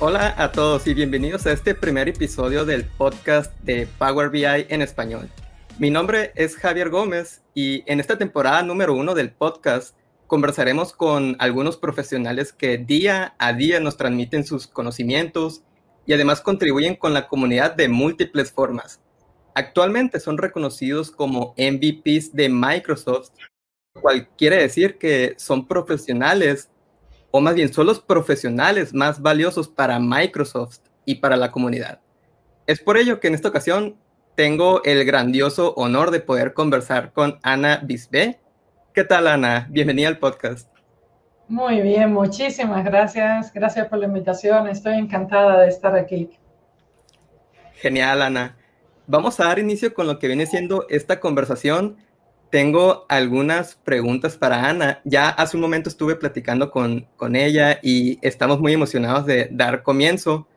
Hola a todos y bienvenidos a este primer episodio del podcast de Power BI en español. Mi nombre es Javier Gómez y en esta temporada número uno del podcast conversaremos con algunos profesionales que día a día nos transmiten sus conocimientos y además contribuyen con la comunidad de múltiples formas. Actualmente son reconocidos como MVPs de Microsoft, lo cual quiere decir que son profesionales o más bien son los profesionales más valiosos para Microsoft y para la comunidad. Es por ello que en esta ocasión tengo el grandioso honor de poder conversar con Ana Bisbé. ¿Qué tal, Ana? Bienvenida al podcast. Muy bien, muchísimas gracias. Gracias por la invitación. Estoy encantada de estar aquí. Genial, Ana. Vamos a dar inicio con lo que viene siendo esta conversación tengo algunas preguntas para Ana. Ya hace un momento estuve platicando con, con ella y estamos muy emocionados de dar comienzo.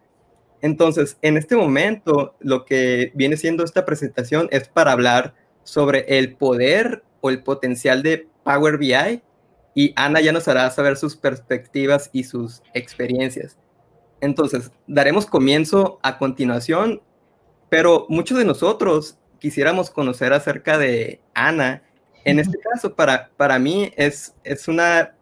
Entonces, en este momento, lo que viene siendo esta presentación es para hablar sobre el poder o el potencial de Power BI y Ana ya nos hará saber sus perspectivas y sus experiencias. Entonces, daremos comienzo a continuación, pero muchos de nosotros quisiéramos conocer acerca de Ana. En este caso, para, para mí es, es, una,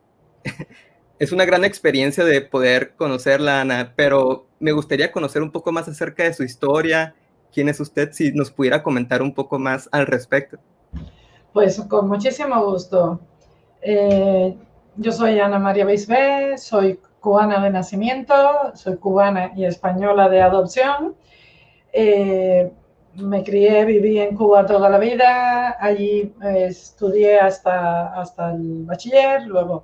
es una gran experiencia de poder conocerla, Ana, pero me gustaría conocer un poco más acerca de su historia. ¿Quién es usted? Si nos pudiera comentar un poco más al respecto. Pues con muchísimo gusto. Eh, yo soy Ana María Bisbé, soy cubana de nacimiento, soy cubana y española de adopción. Eh, me crié, viví en Cuba toda la vida, allí eh, estudié hasta, hasta el bachiller, luego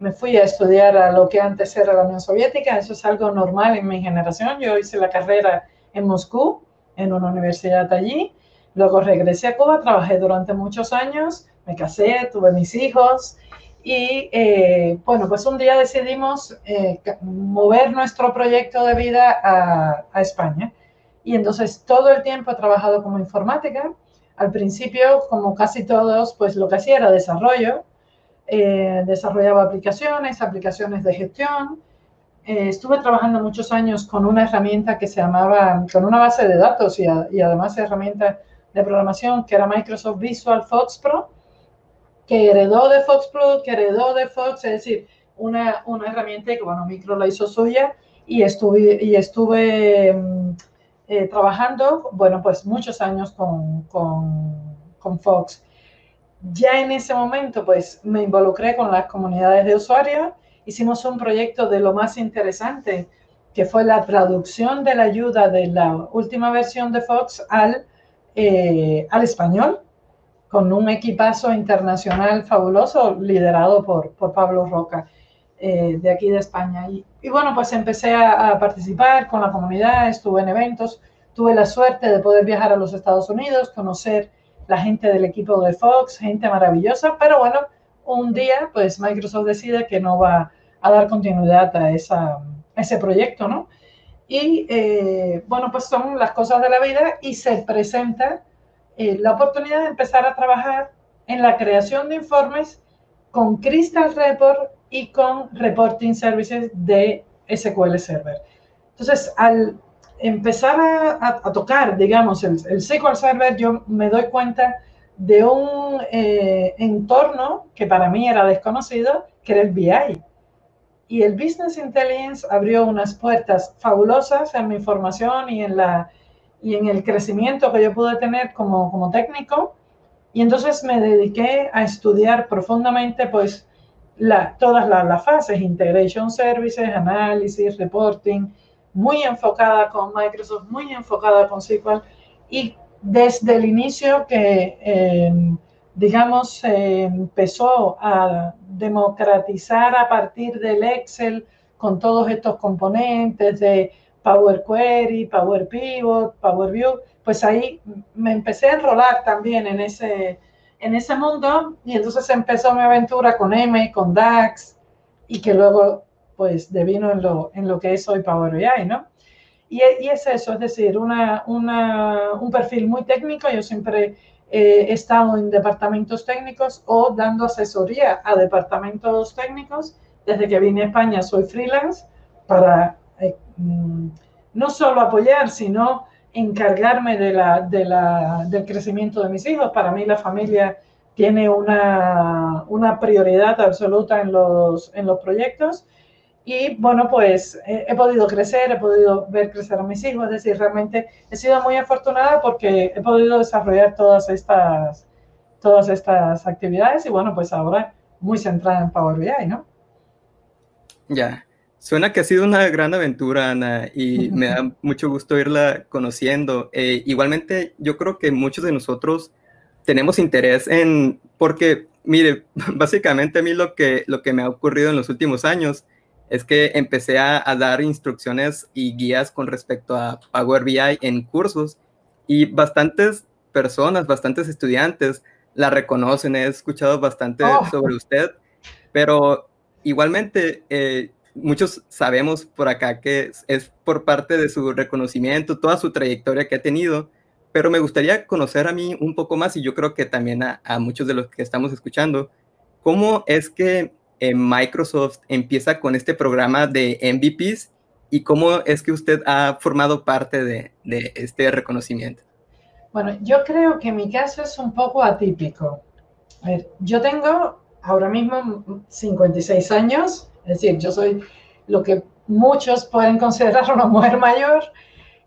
me fui a estudiar a lo que antes era la Unión Soviética, eso es algo normal en mi generación, yo hice la carrera en Moscú, en una universidad allí, luego regresé a Cuba, trabajé durante muchos años, me casé, tuve mis hijos y eh, bueno, pues un día decidimos eh, mover nuestro proyecto de vida a, a España y entonces todo el tiempo he trabajado como informática. Al principio, como casi todos, pues lo que hacía era desarrollo. Eh, desarrollaba aplicaciones, aplicaciones de gestión. Eh, estuve trabajando muchos años con una herramienta que se llamaba, con una base de datos y, y además herramienta de programación que era Microsoft Visual Fox Pro, que heredó de Fox Pro, que heredó de Fox, es decir, una, una herramienta que, bueno, Micro la hizo suya y estuve, y estuve mm, eh, trabajando, bueno, pues muchos años con, con, Fox. Ya en ese momento, pues me involucré con las comunidades de usuarios, hicimos un proyecto de lo más interesante, que fue la traducción de la ayuda de la última versión de Fox al, eh, al español, con un equipazo internacional fabuloso liderado por, por Pablo Roca. Eh, de aquí de España. Y, bueno, pues empecé a, participar con la comunidad, estuve en eventos, tuve la suerte de poder viajar a los Estados Unidos, conocer la gente del equipo de Fox, gente maravillosa, pero bueno, un día pues Microsoft decide que no va a dar continuidad a, esa, ese proyecto, ¿no? Y eh, bueno, pues son las cosas de la vida y se presenta eh, la oportunidad de empezar a trabajar en la creación de informes con Crystal Report y con Reporting Services de SQL Server. Entonces, al empezar a, tocar, digamos, el, SQL Server, yo me doy cuenta de un eh, entorno que para mí era desconocido, que era el BI. Y el Business Intelligence abrió unas puertas fabulosas en mi formación y en, la, y en el crecimiento que yo pude tener como, como técnico. Y entonces me dediqué a estudiar profundamente, pues, todas las fases, integration services, análisis, reporting, muy enfocada con Microsoft, muy enfocada con SQL y desde el inicio que, em, digamos, empezó a democratizar a partir del Excel con todos estos componentes de Power Query, Power Pivot, Power View, pues ahí me empecé a enrolar también en ese, en ese mundo y entonces empezó mi aventura con M, con DAX y que luego pues devino en lo, en lo que es hoy Power BI, ¿no? Y, y es eso, es decir, una, una, un perfil muy técnico. Yo siempre he estado en departamentos técnicos o dando asesoría a departamentos técnicos. Desde que vine a España soy freelance para mm, no solo apoyar, sino encargarme de la, del crecimiento de mis hijos. Para mí la familia tiene una, una prioridad absoluta en los, en los proyectos. Y bueno, pues he, podido crecer, he podido ver crecer a mis hijos, es decir, realmente he sido muy afortunada porque he podido desarrollar todas estas, todas estas actividades y bueno, pues ahora muy centrada en Power BI, ¿no? Ya, suena que ha sido una gran aventura, Ana, y me da mucho gusto irla conociendo. Eh, igualmente, yo creo que muchos de nosotros tenemos interés en, porque, mire, básicamente a mí lo que, lo que me ha ocurrido en los últimos años es que empecé a, dar instrucciones y guías con respecto a Power BI en cursos y bastantes personas, bastantes estudiantes la reconocen, he escuchado bastante oh. sobre usted, pero igualmente eh, muchos sabemos por acá que es por parte de su reconocimiento, toda su trayectoria que ha tenido, pero me gustaría conocer a mí un poco más y yo creo que también a, muchos de los que estamos escuchando, cómo es que eh, Microsoft empieza con este programa de MVPs y cómo es que usted ha formado parte de, este reconocimiento. Bueno, yo creo que mi caso es un poco atípico. A ver, yo tengo ahora mismo 56 años, es decir, yo soy lo que muchos pueden considerar una mujer mayor,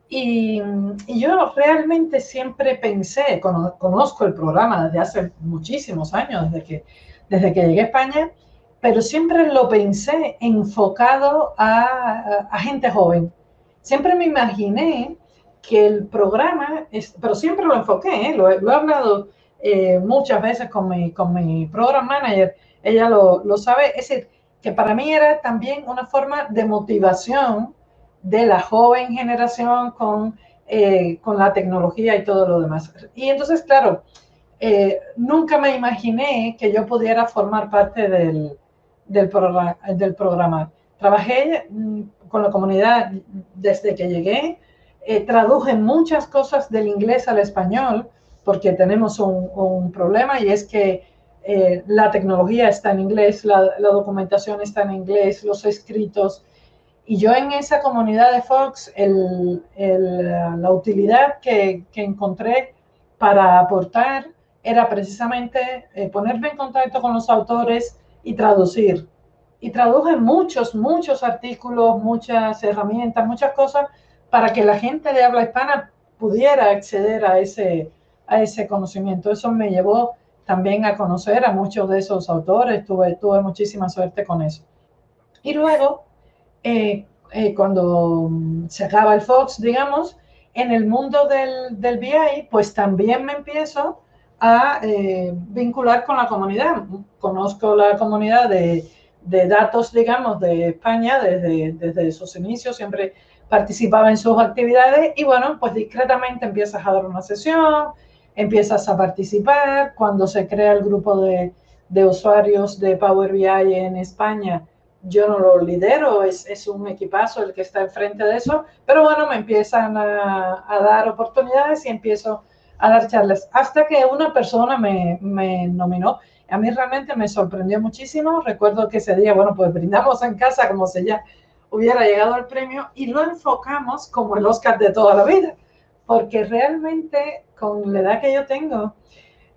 y, yo realmente siempre pensé, conozco el programa desde hace muchísimos años, desde que, desde que llegué a España, pero siempre lo pensé enfocado a, a, gente joven. Siempre me imaginé que el programa, es, pero siempre lo enfoqué, ¿eh? lo, he hablado eh, muchas veces con mi, con mi program manager, ella lo, lo sabe, es decir, que para mí era también una forma de motivación de la joven generación con, eh, con la tecnología y todo lo demás. Y entonces, claro, eh, nunca me imaginé que yo pudiera formar parte del, del, programa. Trabajé mm, con la comunidad desde que llegué, eh, traduje muchas cosas del inglés al español, porque tenemos un, un problema y es que la tecnología está en inglés, la, documentación está en inglés, los escritos, y yo en esa comunidad de Fox, la utilidad que, encontré para aportar era precisamente eh, ponerme en contacto con los autores y traducir. Y traduje muchos, muchos artículos, muchas herramientas, muchas cosas para que la gente de habla hispana pudiera acceder a ese, a ese conocimiento. Eso me llevó también a conocer a muchos de esos autores, tuve, tuve muchísima suerte con eso. Y luego eh, eh, cuando se acaba el Fox, digamos, en el mundo del, del BI, pues también me empiezo a eh, vincular con la comunidad. Conozco la comunidad de, de datos, digamos, de España desde, desde sus inicios, siempre participaba en sus actividades y bueno, pues discretamente empiezas a dar una sesión, empiezas a participar. Cuando se crea el grupo de, de usuarios de Power BI en España, yo no lo lidero, es, un equipazo el que está enfrente de eso, pero bueno, me empiezan a, dar oportunidades y empiezo a dar charlas, hasta que una persona me, me, nominó. A mí realmente me sorprendió muchísimo, recuerdo que ese día, bueno, pues brindamos en casa como si ya hubiera llegado el premio y lo enfocamos como el Oscar de toda la vida, porque realmente con la edad que yo tengo,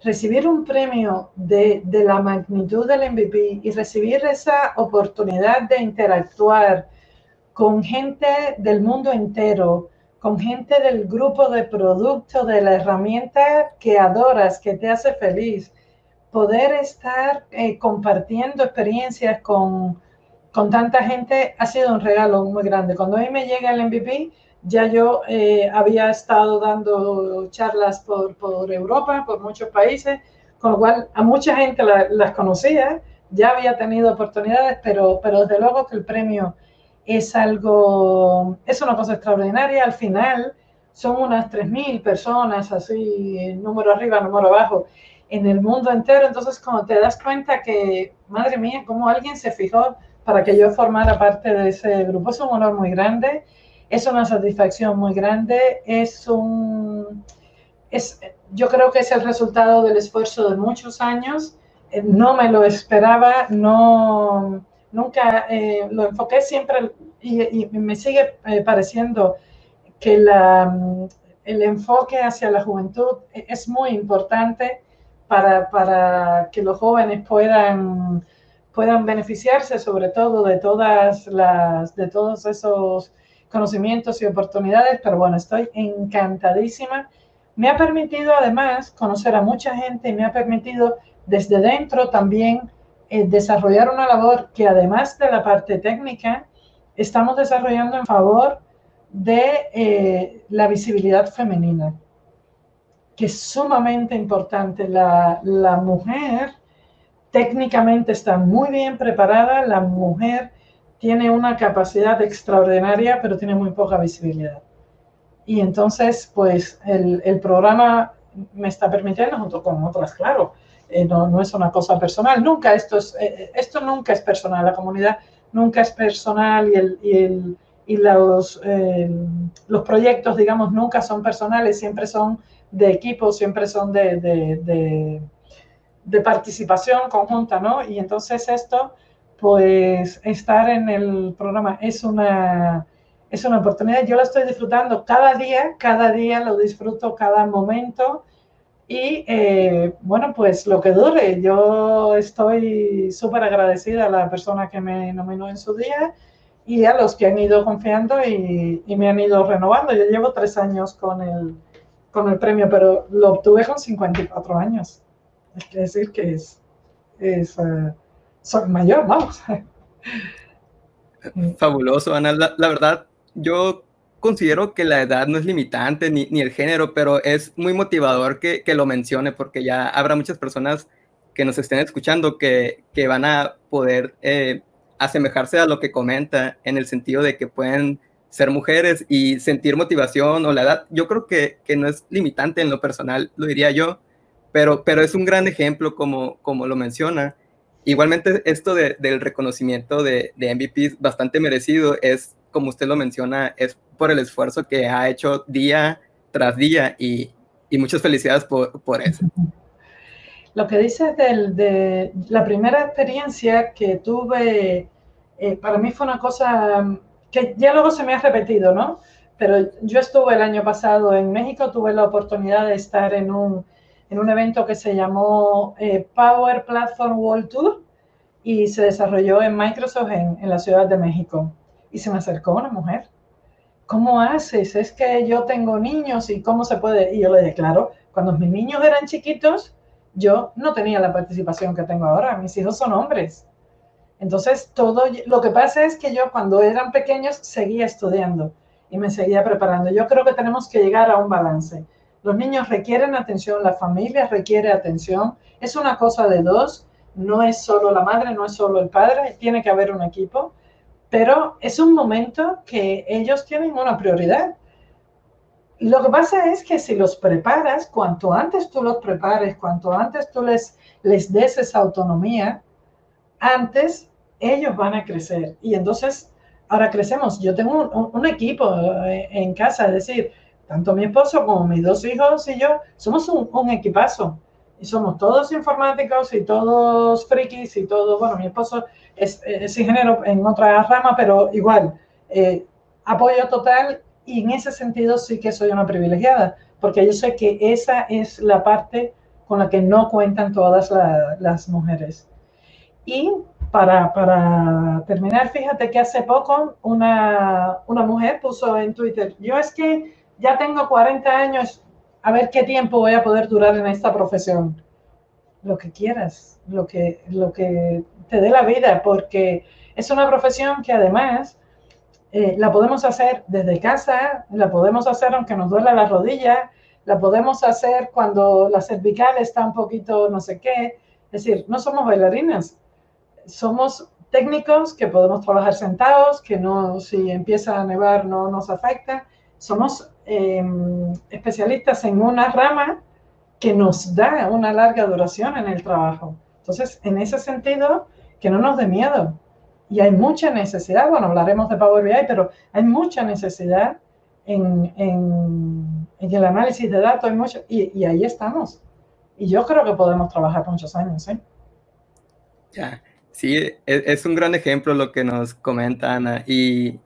recibir un premio de, la magnitud del MVP y recibir esa oportunidad de interactuar con gente del mundo entero, con gente del grupo de producto, de la herramienta que adoras, que te hace feliz, poder estar eh, compartiendo experiencias con, con tanta gente ha sido un regalo muy grande. Cuando a mí me llega el MVP, ya yo eh, había estado dando charlas por, por, Europa, por muchos países, con lo cual a mucha gente las conocía, ya había tenido oportunidades, pero, pero desde luego que el premio es algo, es una cosa extraordinaria. Al final son unas 3.000 personas, así, número arriba, número abajo, en el mundo entero. Entonces, cuando te das cuenta que, madre mía, cómo alguien se fijó para que yo formara parte de ese grupo, es un honor muy grande es una satisfacción muy grande, es un, es, yo creo que es el resultado del esfuerzo de muchos años, eh, no me lo esperaba, no, nunca eh, lo enfoqué siempre y, me sigue eh, pareciendo que la, el enfoque hacia la juventud es muy importante para, para que los jóvenes puedan, puedan beneficiarse sobre todo de, todas las, de todos esos conocimientos y oportunidades, pero bueno, estoy encantadísima. Me ha permitido además conocer a mucha gente y me ha permitido desde dentro también eh, desarrollar una labor que además de la parte técnica, estamos desarrollando en favor de eh, la visibilidad femenina, que es sumamente importante. La, la mujer técnicamente está muy bien preparada, la mujer tiene una capacidad extraordinaria, pero tiene muy poca visibilidad. Y entonces, pues el, programa me está permitiendo, junto con otras, claro, eh, no, no, es una cosa personal, nunca, esto, es, eh, esto nunca es personal, la comunidad nunca es personal y, el, y, el, y los, eh, los proyectos, digamos, nunca son personales, siempre son de equipo, siempre son de, de, de participación conjunta, ¿no? Y entonces esto pues estar en el programa es una, es una oportunidad. Yo la estoy disfrutando cada día, cada día lo disfruto, cada momento. Y eh, bueno, pues lo que dure, yo estoy súper agradecida a la persona que me nominó en su día y a los que han ido confiando y, y me han ido renovando. Yo llevo tres años con el, con el premio, pero lo obtuve con 54 años. Es decir, que es, es uh, soy mayor, vamos. Fabuloso, Ana. La, verdad, yo considero que la edad no es limitante ni, ni el género, pero es muy motivador que, que, lo mencione porque ya habrá muchas personas que nos estén escuchando que, que van a poder eh, asemejarse a lo que comenta en el sentido de que pueden ser mujeres y sentir motivación o la edad. Yo creo que, que no es limitante en lo personal, lo diría yo, pero, pero es un gran ejemplo como, como lo menciona. Igualmente, esto de, del reconocimiento de, de MVP bastante merecido es, como usted lo menciona, es por el esfuerzo que ha hecho día tras día y, y muchas felicidades por, por, eso. Lo que dices de la primera experiencia que tuve, eh, para mí fue una cosa que ya luego se me ha repetido, ¿no? Pero yo estuve el año pasado en México, tuve la oportunidad de estar en un, en un evento que se llamó eh, Power Platform World Tour y se desarrolló en Microsoft en, la Ciudad de México. Y se me acercó una mujer. ¿Cómo haces? Es que yo tengo niños y cómo se puede. Y yo le dije, claro, cuando mis niños eran chiquitos, yo no tenía la participación que tengo ahora. Mis hijos son hombres. Entonces, todo lo que pasa es que yo cuando eran pequeños seguía estudiando y me seguía preparando. Yo creo que tenemos que llegar a un balance los niños requieren atención, la familia requiere atención. Es una cosa de dos, no es solo la madre, no es solo el padre, tiene que haber un equipo, pero es un momento que ellos tienen una prioridad. Lo que pasa es que si los preparas, cuanto antes tú los prepares, cuanto antes tú les, les des esa autonomía, antes ellos van a crecer. Y entonces, ahora crecemos. Yo tengo un, un equipo eh, en casa, es decir, tanto mi esposo como mis dos hijos y yo somos un, equipazo. Y somos todos informáticos y todos frikis y todo. Bueno, mi esposo es, es ingeniero en otra rama, pero igual, eh, apoyo total y en ese sentido sí que soy una privilegiada, porque yo sé que esa es la parte con la que no cuentan todas la, las mujeres. Y para, para, terminar, fíjate que hace poco una, una mujer puso en Twitter, yo es que ya tengo 40 años, a ver qué tiempo voy a poder durar en esta profesión. Lo que quieras, lo que, lo que te dé la vida, porque es una profesión que además eh, la podemos hacer desde casa, la podemos hacer aunque nos duela la rodilla, la podemos hacer cuando la cervical está un poquito no sé qué. Es decir, no somos bailarinas, somos técnicos que podemos trabajar sentados, que no, si empieza a nevar no nos afecta. Somos eh, especialistas en una rama que nos da una larga duración en el trabajo. Entonces, en ese sentido, que no nos dé miedo. Y hay mucha necesidad, bueno, hablaremos de Power BI, pero hay mucha necesidad en, en, en el análisis de datos, hay mucho, y, y, ahí estamos. Y yo creo que podemos trabajar muchos años. ¿eh? Ya. Sí, e, es, un gran ejemplo lo que nos comenta Ana y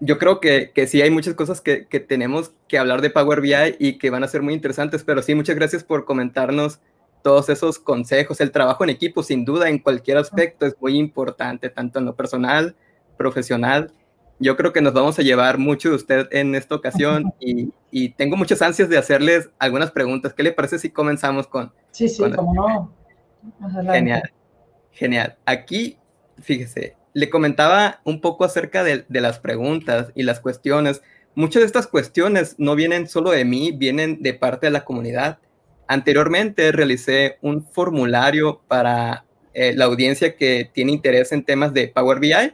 yo creo que, que sí hay muchas cosas que, que, tenemos que hablar de Power BI y que van a ser muy interesantes, pero sí, muchas gracias por comentarnos todos esos consejos. El trabajo en equipo, sin duda, en cualquier aspecto es muy importante, tanto en lo personal, profesional. Yo creo que nos vamos a llevar mucho de usted en esta ocasión y, y tengo muchas ansias de hacerles algunas preguntas. ¿Qué le parece si comenzamos con... Sí, sí, como no. Genial, genial. Aquí, fíjese, le comentaba un poco acerca de, las preguntas y las cuestiones. Muchas de estas cuestiones no vienen solo de mí, vienen de parte de la comunidad. Anteriormente realicé un formulario para eh, la audiencia que tiene interés en temas de Power BI.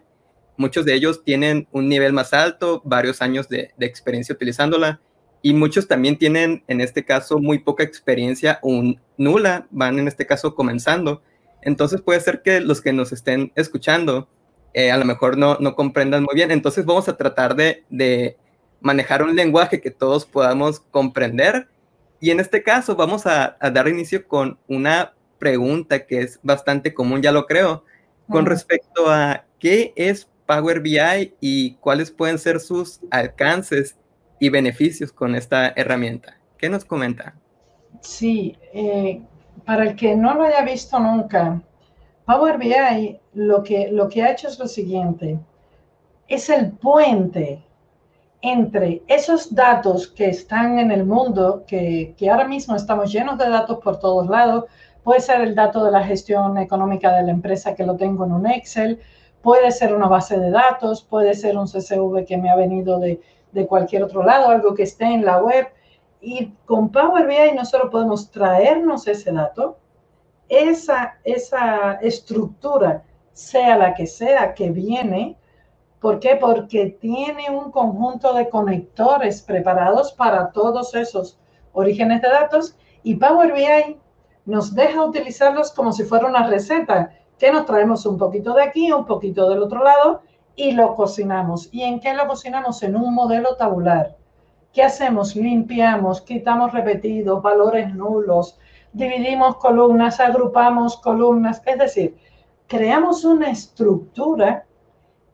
Muchos de ellos tienen un nivel más alto, varios años de, de experiencia utilizándola y muchos también tienen, en este caso, muy poca experiencia o nula, van en este caso comenzando. Entonces puede ser que los que nos estén escuchando eh, a lo mejor no, no comprendan muy bien. Entonces vamos a tratar de, de, manejar un lenguaje que todos podamos comprender. Y en este caso vamos a, a, dar inicio con una pregunta que es bastante común, ya lo creo, con respecto a qué es Power BI y cuáles pueden ser sus alcances y beneficios con esta herramienta. ¿Qué nos comenta? Sí, eh, para el que no lo haya visto nunca, Power BI lo que, lo que ha hecho es lo siguiente, es el puente entre esos datos que están en el mundo, que, que, ahora mismo estamos llenos de datos por todos lados, puede ser el dato de la gestión económica de la empresa que lo tengo en un Excel, puede ser una base de datos, puede ser un CSV que me ha venido de, de cualquier otro lado, algo que esté en la web. Y con Power BI nosotros podemos traernos ese dato, esa, esa estructura, sea la que sea que viene, ¿por qué? Porque tiene un conjunto de conectores preparados para todos esos orígenes de datos y Power BI nos deja utilizarlos como si fuera una receta, que nos traemos un poquito de aquí, un poquito del otro lado y lo cocinamos. ¿Y en qué lo cocinamos? En un modelo tabular. ¿Qué hacemos? Limpiamos, quitamos repetidos, valores nulos, dividimos columnas, agrupamos columnas, es decir, creamos una estructura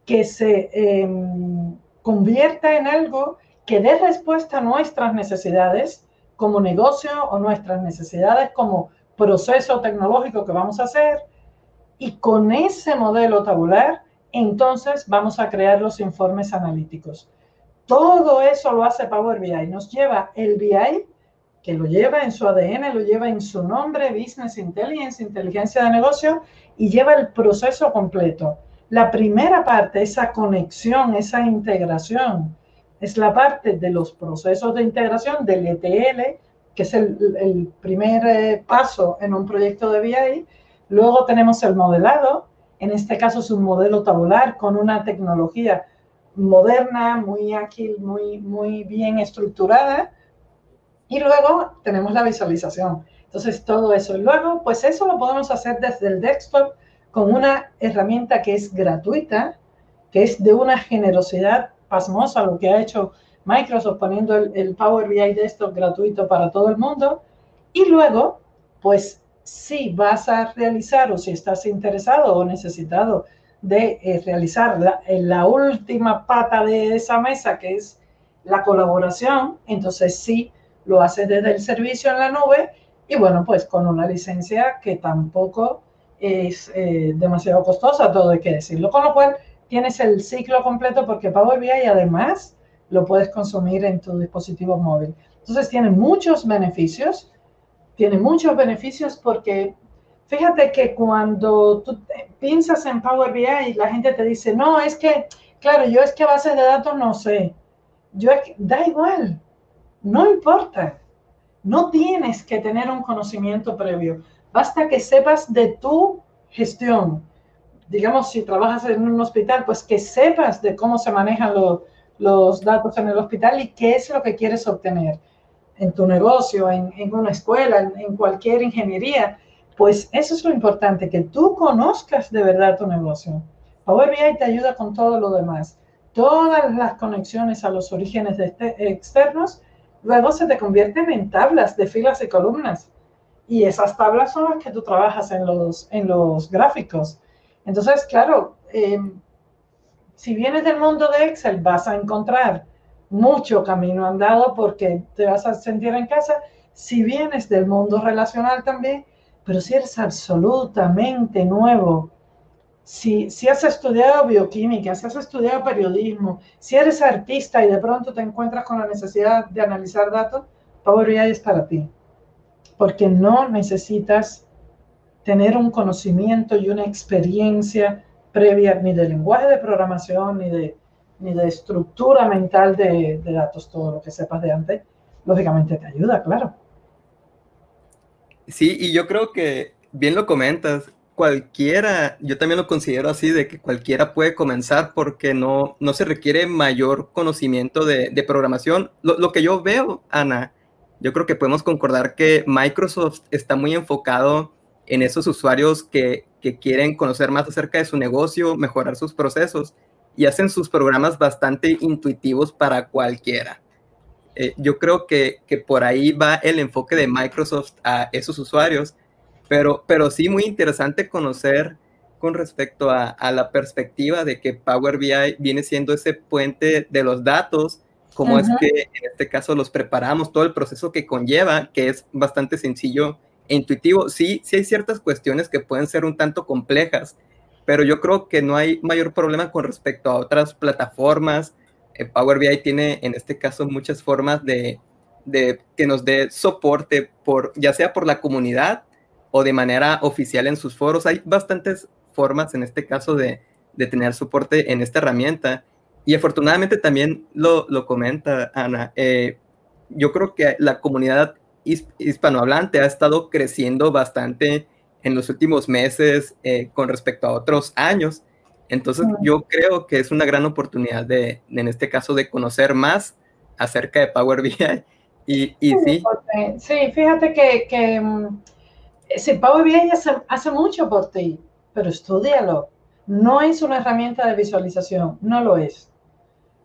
que se em, convierta en algo que dé respuesta a nuestras necesidades como negocio o nuestras necesidades como proceso tecnológico que vamos a hacer. Y con ese modelo tabular, entonces vamos a crear los informes analíticos. Todo eso lo hace Power BI. Nos lleva el BI que lo lleva en su ADN, lo lleva en su nombre, Business Intelligence, inteligencia de negocio, y lleva el proceso completo. La primera parte, esa conexión, esa integración, es la parte de los procesos de integración del ETL, que es el, primer eh, paso en un proyecto de BI. Luego tenemos el modelado, en este caso es un modelo tabular con una tecnología moderna, muy ágil, muy, muy bien estructurada y luego tenemos la visualización. Entonces, todo eso. Y luego, pues eso lo podemos hacer desde el desktop con una herramienta que es gratuita, que es de una generosidad pasmosa, lo que ha hecho Microsoft poniendo el, Power BI Desktop gratuito para todo el mundo. Y luego, pues si vas a realizar o si estás interesado o necesitado de eh, realizar la, la, última pata de esa mesa, que es la colaboración, entonces sí lo haces desde el servicio en la nube y bueno, pues con una licencia que tampoco es eh, demasiado costosa, todo hay que decirlo. Con lo cual tienes el ciclo completo porque Power BI además lo puedes consumir en tu dispositivo móvil. Entonces tiene muchos beneficios, tiene muchos beneficios porque fíjate que cuando tú piensas en Power BI, la gente te dice, no, es que, claro, yo es que base de datos no sé. Yo da igual, no importa, no tienes que tener un conocimiento previo, basta que sepas de tu gestión. Digamos, si trabajas en un hospital, pues que sepas de cómo se manejan los datos en el hospital y qué es lo que quieres obtener en tu negocio, en, una escuela, en, cualquier ingeniería. Pues eso es lo importante, que tú conozcas de verdad tu negocio. Power BI te ayuda con todo lo demás. Todas las conexiones a los orígenes este, externos luego se te convierten en tablas de filas y columnas. Y esas tablas son las que tú trabajas en los, en los gráficos. Entonces, claro, em, si vienes del mundo de Excel, vas a encontrar mucho camino andado porque te vas a sentir en casa. Si vienes del mundo relacional también, pero si eres absolutamente nuevo, si, has estudiado bioquímica, si has estudiado periodismo, si eres artista y de pronto te encuentras con la necesidad de analizar datos, Power BI es para ti, porque no necesitas tener un conocimiento y una experiencia previa ni de lenguaje de programación, ni de, ni de estructura mental de, de datos, todo lo que sepas de antes, lógicamente te ayuda, claro. Sí, y yo creo que bien lo comentas, cualquiera, yo también lo considero así, de que cualquiera puede comenzar porque no, no se requiere mayor conocimiento de, de programación. Lo, lo, que yo veo, Ana, yo creo que podemos concordar que Microsoft está muy enfocado en esos usuarios que, que quieren conocer más acerca de su negocio, mejorar sus procesos y hacen sus programas bastante intuitivos para cualquiera. Eh, yo creo que, que, por ahí va el enfoque de Microsoft a esos usuarios, pero, pero sí muy interesante conocer con respecto a, a, la perspectiva de que Power BI viene siendo ese puente de los datos, como es que en este caso los preparamos, todo el proceso que conlleva, que es bastante sencillo e intuitivo. Sí, sí hay ciertas cuestiones que pueden ser un tanto complejas, pero yo creo que no hay mayor problema con respecto a otras plataformas. Eh, Power BI tiene en este caso muchas formas de, de, que nos dé soporte, por, ya sea por la comunidad o de manera oficial en sus foros. Hay bastantes formas en este caso de, de tener soporte en esta herramienta. Y afortunadamente también lo, lo comenta Ana. Eh, yo creo que la comunidad hispanohablante ha estado creciendo bastante en los últimos meses eh, con respecto a otros años. Entonces yo creo que es una gran oportunidad de, de en este caso, de conocer más acerca de Power BI. Y, y sí. Sí, fíjate que, que sí, Power BI hace, hace mucho por ti, pero estudialo. No es una herramienta de visualización, no lo es.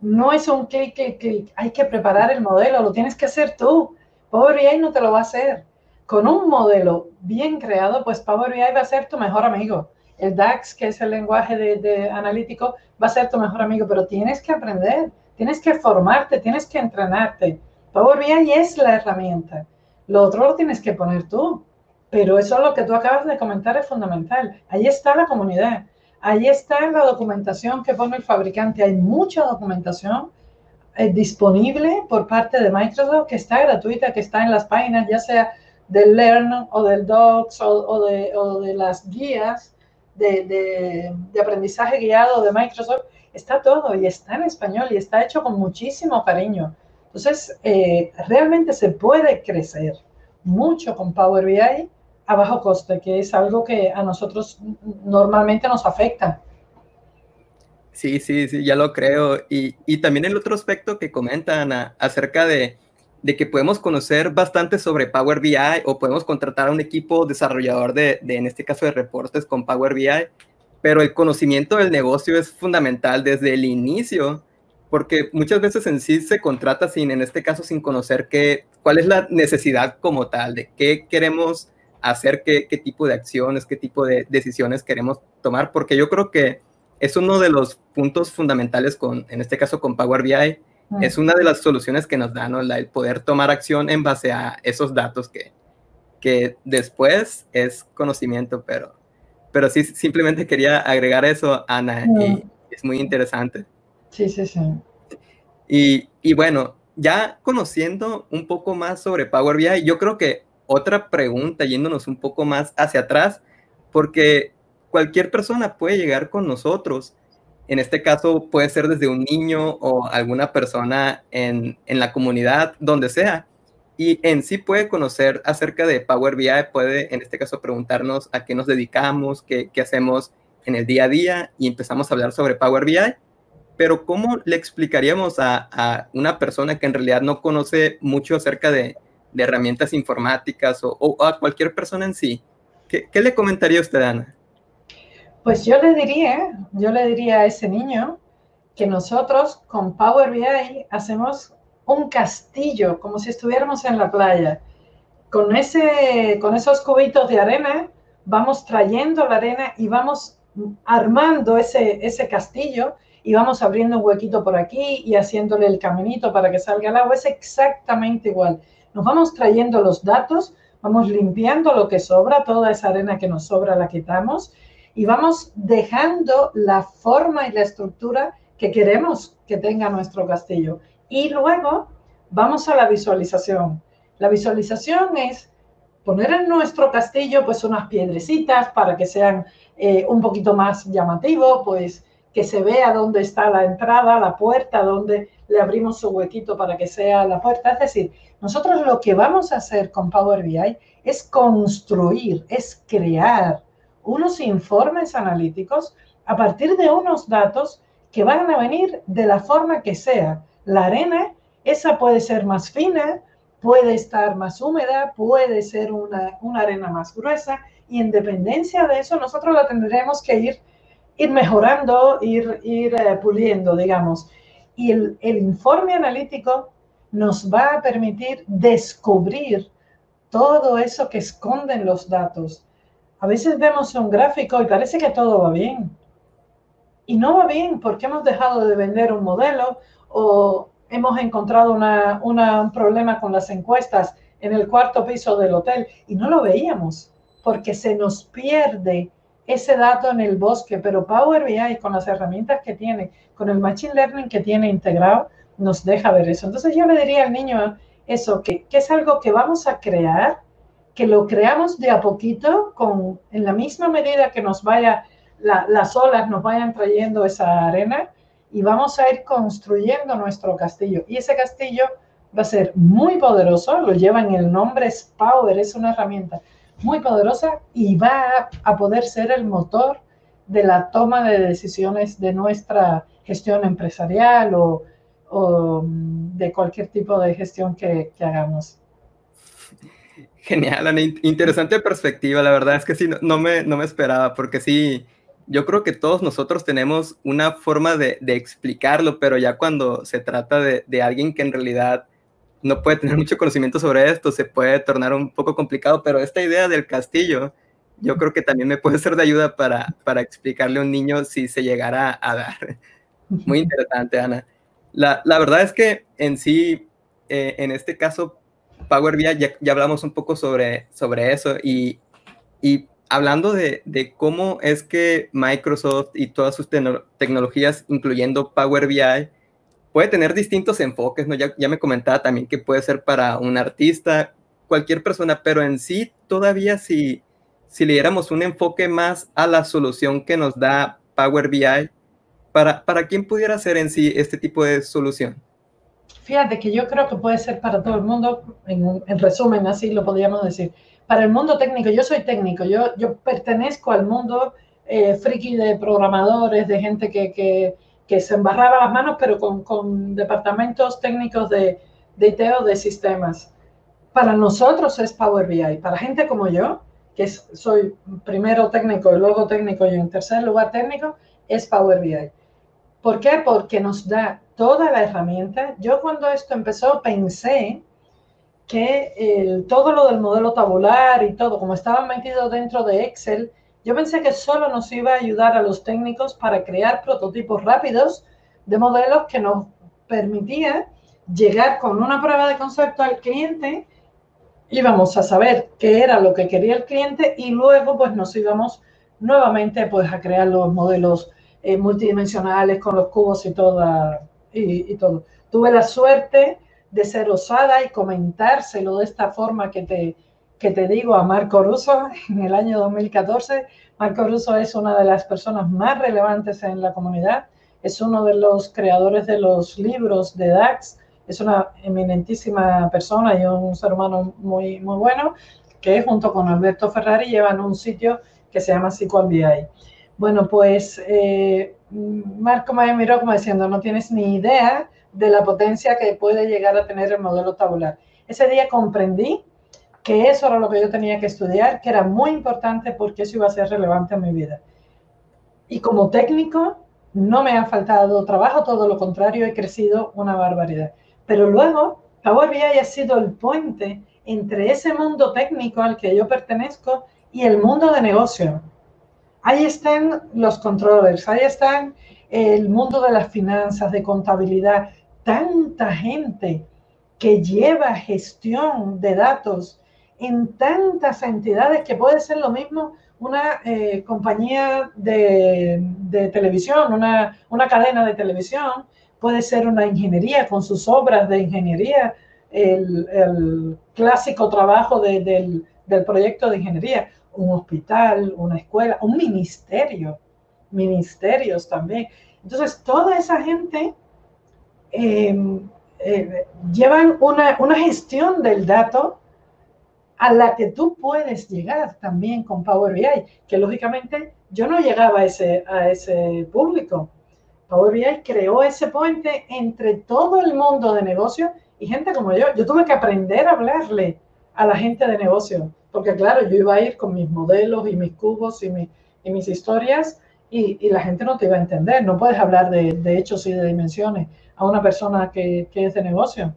No es un clic, clic, clic. Hay que preparar el modelo, lo tienes que hacer tú. Power BI no te lo va a hacer. Con un modelo bien creado, pues Power BI va a ser tu mejor amigo. El DAX, que es el lenguaje de, de analítico, va a ser tu mejor amigo, pero tienes que aprender, tienes que formarte, tienes que entrenarte. Power BI es la herramienta. Lo otro lo tienes que poner tú. Pero eso lo que tú acabas de comentar es fundamental. Ahí está la comunidad. Ahí está la documentación que pone el fabricante. Hay mucha documentación eh, disponible por parte de Microsoft que está gratuita, que está en las páginas, ya sea del Learn o del Docs o, o, de, o de, las guías de, de, de, aprendizaje guiado de Microsoft. Está todo y está en español y está hecho con muchísimo cariño. Entonces, eh, realmente se puede crecer mucho con Power BI a bajo coste, que es algo que a nosotros normalmente nos afecta. Sí, sí, sí, ya lo creo. Y, y también el otro aspecto que comentan a, acerca de, de, que podemos conocer bastante sobre Power BI o podemos contratar a un equipo desarrollador de, de, en este caso, de reportes con Power BI, pero el conocimiento del negocio es fundamental desde el inicio, porque muchas veces en sí se contrata sin, en este caso, sin conocer qué, cuál es la necesidad como tal, de qué queremos hacer, qué, qué tipo de acciones, qué tipo de decisiones queremos tomar, porque yo creo que es uno de los puntos fundamentales con, en este caso con Power BI, mm. es una de las soluciones que nos da, ¿no? La, el poder tomar acción en base a esos datos que, que después es conocimiento, pero, pero sí, simplemente quería agregar eso, Ana, mm. y es muy interesante. Sí, sí, sí. Y, y bueno, ya conociendo un poco más sobre Power BI, yo creo que otra pregunta, yéndonos un poco más hacia atrás, porque cualquier persona puede llegar con nosotros. En este caso puede ser desde un niño o alguna persona en, en, la comunidad, donde sea. Y en sí puede conocer acerca de Power BI, puede en este caso preguntarnos a qué nos dedicamos, qué, qué hacemos en el día a día y empezamos a hablar sobre Power BI. Pero ¿cómo le explicaríamos a, a una persona que en realidad no conoce mucho acerca de, de herramientas informáticas o, o, a cualquier persona en sí? ¿Qué, qué le comentaría usted, Ana? Pues yo le diría, yo le diría a ese niño que nosotros con Power BI hacemos un castillo, como si estuviéramos en la playa. Con, ese, con esos cubitos de arena vamos trayendo la arena y vamos armando ese, ese castillo y vamos abriendo un huequito por aquí y haciéndole el caminito para que salga el agua. Es exactamente igual. Nos vamos trayendo los datos, vamos limpiando lo que sobra, toda esa arena que nos sobra la quitamos y vamos dejando la forma y la estructura que queremos que tenga nuestro castillo. Y luego vamos a la visualización. La visualización es poner en nuestro castillo pues unas piedrecitas para que sean eh, un poquito más llamativo, pues que se vea dónde está la entrada, la puerta, donde le abrimos su huequito para que sea la puerta. Es decir, nosotros lo que vamos a hacer con Power BI es construir, es crear unos informes analíticos a partir de unos datos que van a venir de la forma que sea. La arena, esa puede ser más fina, puede estar más húmeda, puede ser una, arena más gruesa y en dependencia de eso nosotros la tendremos que ir, ir mejorando, ir, ir eh, puliendo, digamos. Y el, el informe analítico nos va a permitir descubrir todo eso que esconden los datos. A veces vemos un gráfico y parece que todo va bien. Y no va bien porque hemos dejado de vender un modelo o hemos encontrado un problema con las encuestas en el cuarto piso del hotel y no lo veíamos porque se nos pierde ese dato en el bosque, pero Power BI con las herramientas que tiene, con el Machine Learning que tiene integrado, nos deja ver eso. Entonces yo le diría al niño eso, que, es algo que vamos a crear, que lo creamos de a poquito, con, en la misma medida que nos vaya, las olas nos vayan trayendo esa arena, y vamos a ir construyendo nuestro castillo. Y ese castillo va a ser muy poderoso, lo lleva el nombre, es Power, es una herramienta muy poderosa y va a poder ser el motor de la toma de decisiones de nuestra gestión empresarial o, mm, de cualquier tipo de gestión que, que hagamos. Genial, interesante perspectiva. La verdad es que sí, no, me, no me esperaba, porque sí, yo creo que todos nosotros tenemos una forma de, explicarlo, pero ya cuando se trata de, alguien que en realidad no puede tener mucho conocimiento sobre esto, se puede tornar un poco complicado, pero esta idea del castillo, yo creo que también me puede ser de ayuda para, para explicarle a un niño si se llegara a dar. Muy interesante, Ana. La, verdad es que en sí, eh, en este caso, Power BI, ya, hablamos un poco sobre, sobre eso y, y hablando de, cómo es que Microsoft y todas sus tecnologías, incluyendo Power BI, puede tener distintos enfoques, ¿no? Ya, me comentaba también que puede ser para un artista, cualquier persona, pero en sí todavía si, si le diéramos un enfoque más a la solución que nos da Power BI, ¿para, para quién pudiera ser en sí este tipo de solución? Fíjate que yo creo que puede ser para todo el mundo, en, en resumen, así lo podríamos decir para el mundo técnico, yo soy técnico, yo, yo pertenezco al mundo eh, friki de programadores, de gente que, que, que, se embarraba las manos, pero con, con departamentos técnicos de, de IT o de sistemas. Para nosotros es Power BI. Para gente como yo, que soy primero técnico y luego técnico y en tercer lugar técnico, es Power BI. ¿Por qué? Porque nos da toda la herramienta. Yo cuando esto empezó pensé que todo lo del modelo tabular y todo, como estaba metido dentro de Excel, yo pensé que solo nos iba a ayudar a los técnicos para crear prototipos rápidos de modelos que nos permitía llegar con una prueba de concepto al cliente, íbamos a saber qué era lo que quería el cliente y luego pues nos íbamos nuevamente pues a crear los modelos eh, multidimensionales con los cubos y, toda, y todo. Tuve la suerte de ser osada y comentárselo de esta forma que te, que te digo a Marco Russo en el año 2014. Marco Russo es una de las personas más relevantes en la comunidad, es uno de los creadores de los libros de DAX, es una eminentísima persona y un ser humano muy, muy bueno, que junto con Alberto Ferrari llevan un sitio que se llama SQL BI. Bueno, pues eh, Marco me miró como diciendo, no tienes ni idea de la potencia que puede llegar a tener el modelo tabular. Ese día comprendí que eso era lo que yo tenía que estudiar, que era muy importante porque eso iba a ser relevante en mi vida. Y como técnico, no me ha faltado trabajo, todo lo contrario, he crecido una barbaridad. Pero luego, Power BI ha sido el puente entre ese mundo técnico al que yo pertenezco y el mundo de negocio. Ahí están los controllers, ahí están el mundo de las finanzas, de contabilidad, tanta gente que lleva gestión de datos en tantas entidades que puede ser lo mismo una eh, compañía de, televisión, una, cadena de televisión, puede ser una ingeniería con sus obras de ingeniería, el, clásico trabajo del, proyecto de ingeniería, un hospital, una escuela, un ministerio, ministerios también. Entonces, toda esa gente em, eh, llevan una, una gestión del dato a la que tú puedes llegar también con Power BI, que lógicamente yo no llegaba a ese, a ese público. Power BI creó ese puente entre todo el mundo de negocio y gente como yo. Yo tuve que aprender a hablarle a la gente de negocio, porque claro, yo iba a ir con mis modelos y mis cubos y, mis historias y, la gente no te iba a entender. No puedes hablar de, hechos y de dimensiones a una persona que, que es de negocio.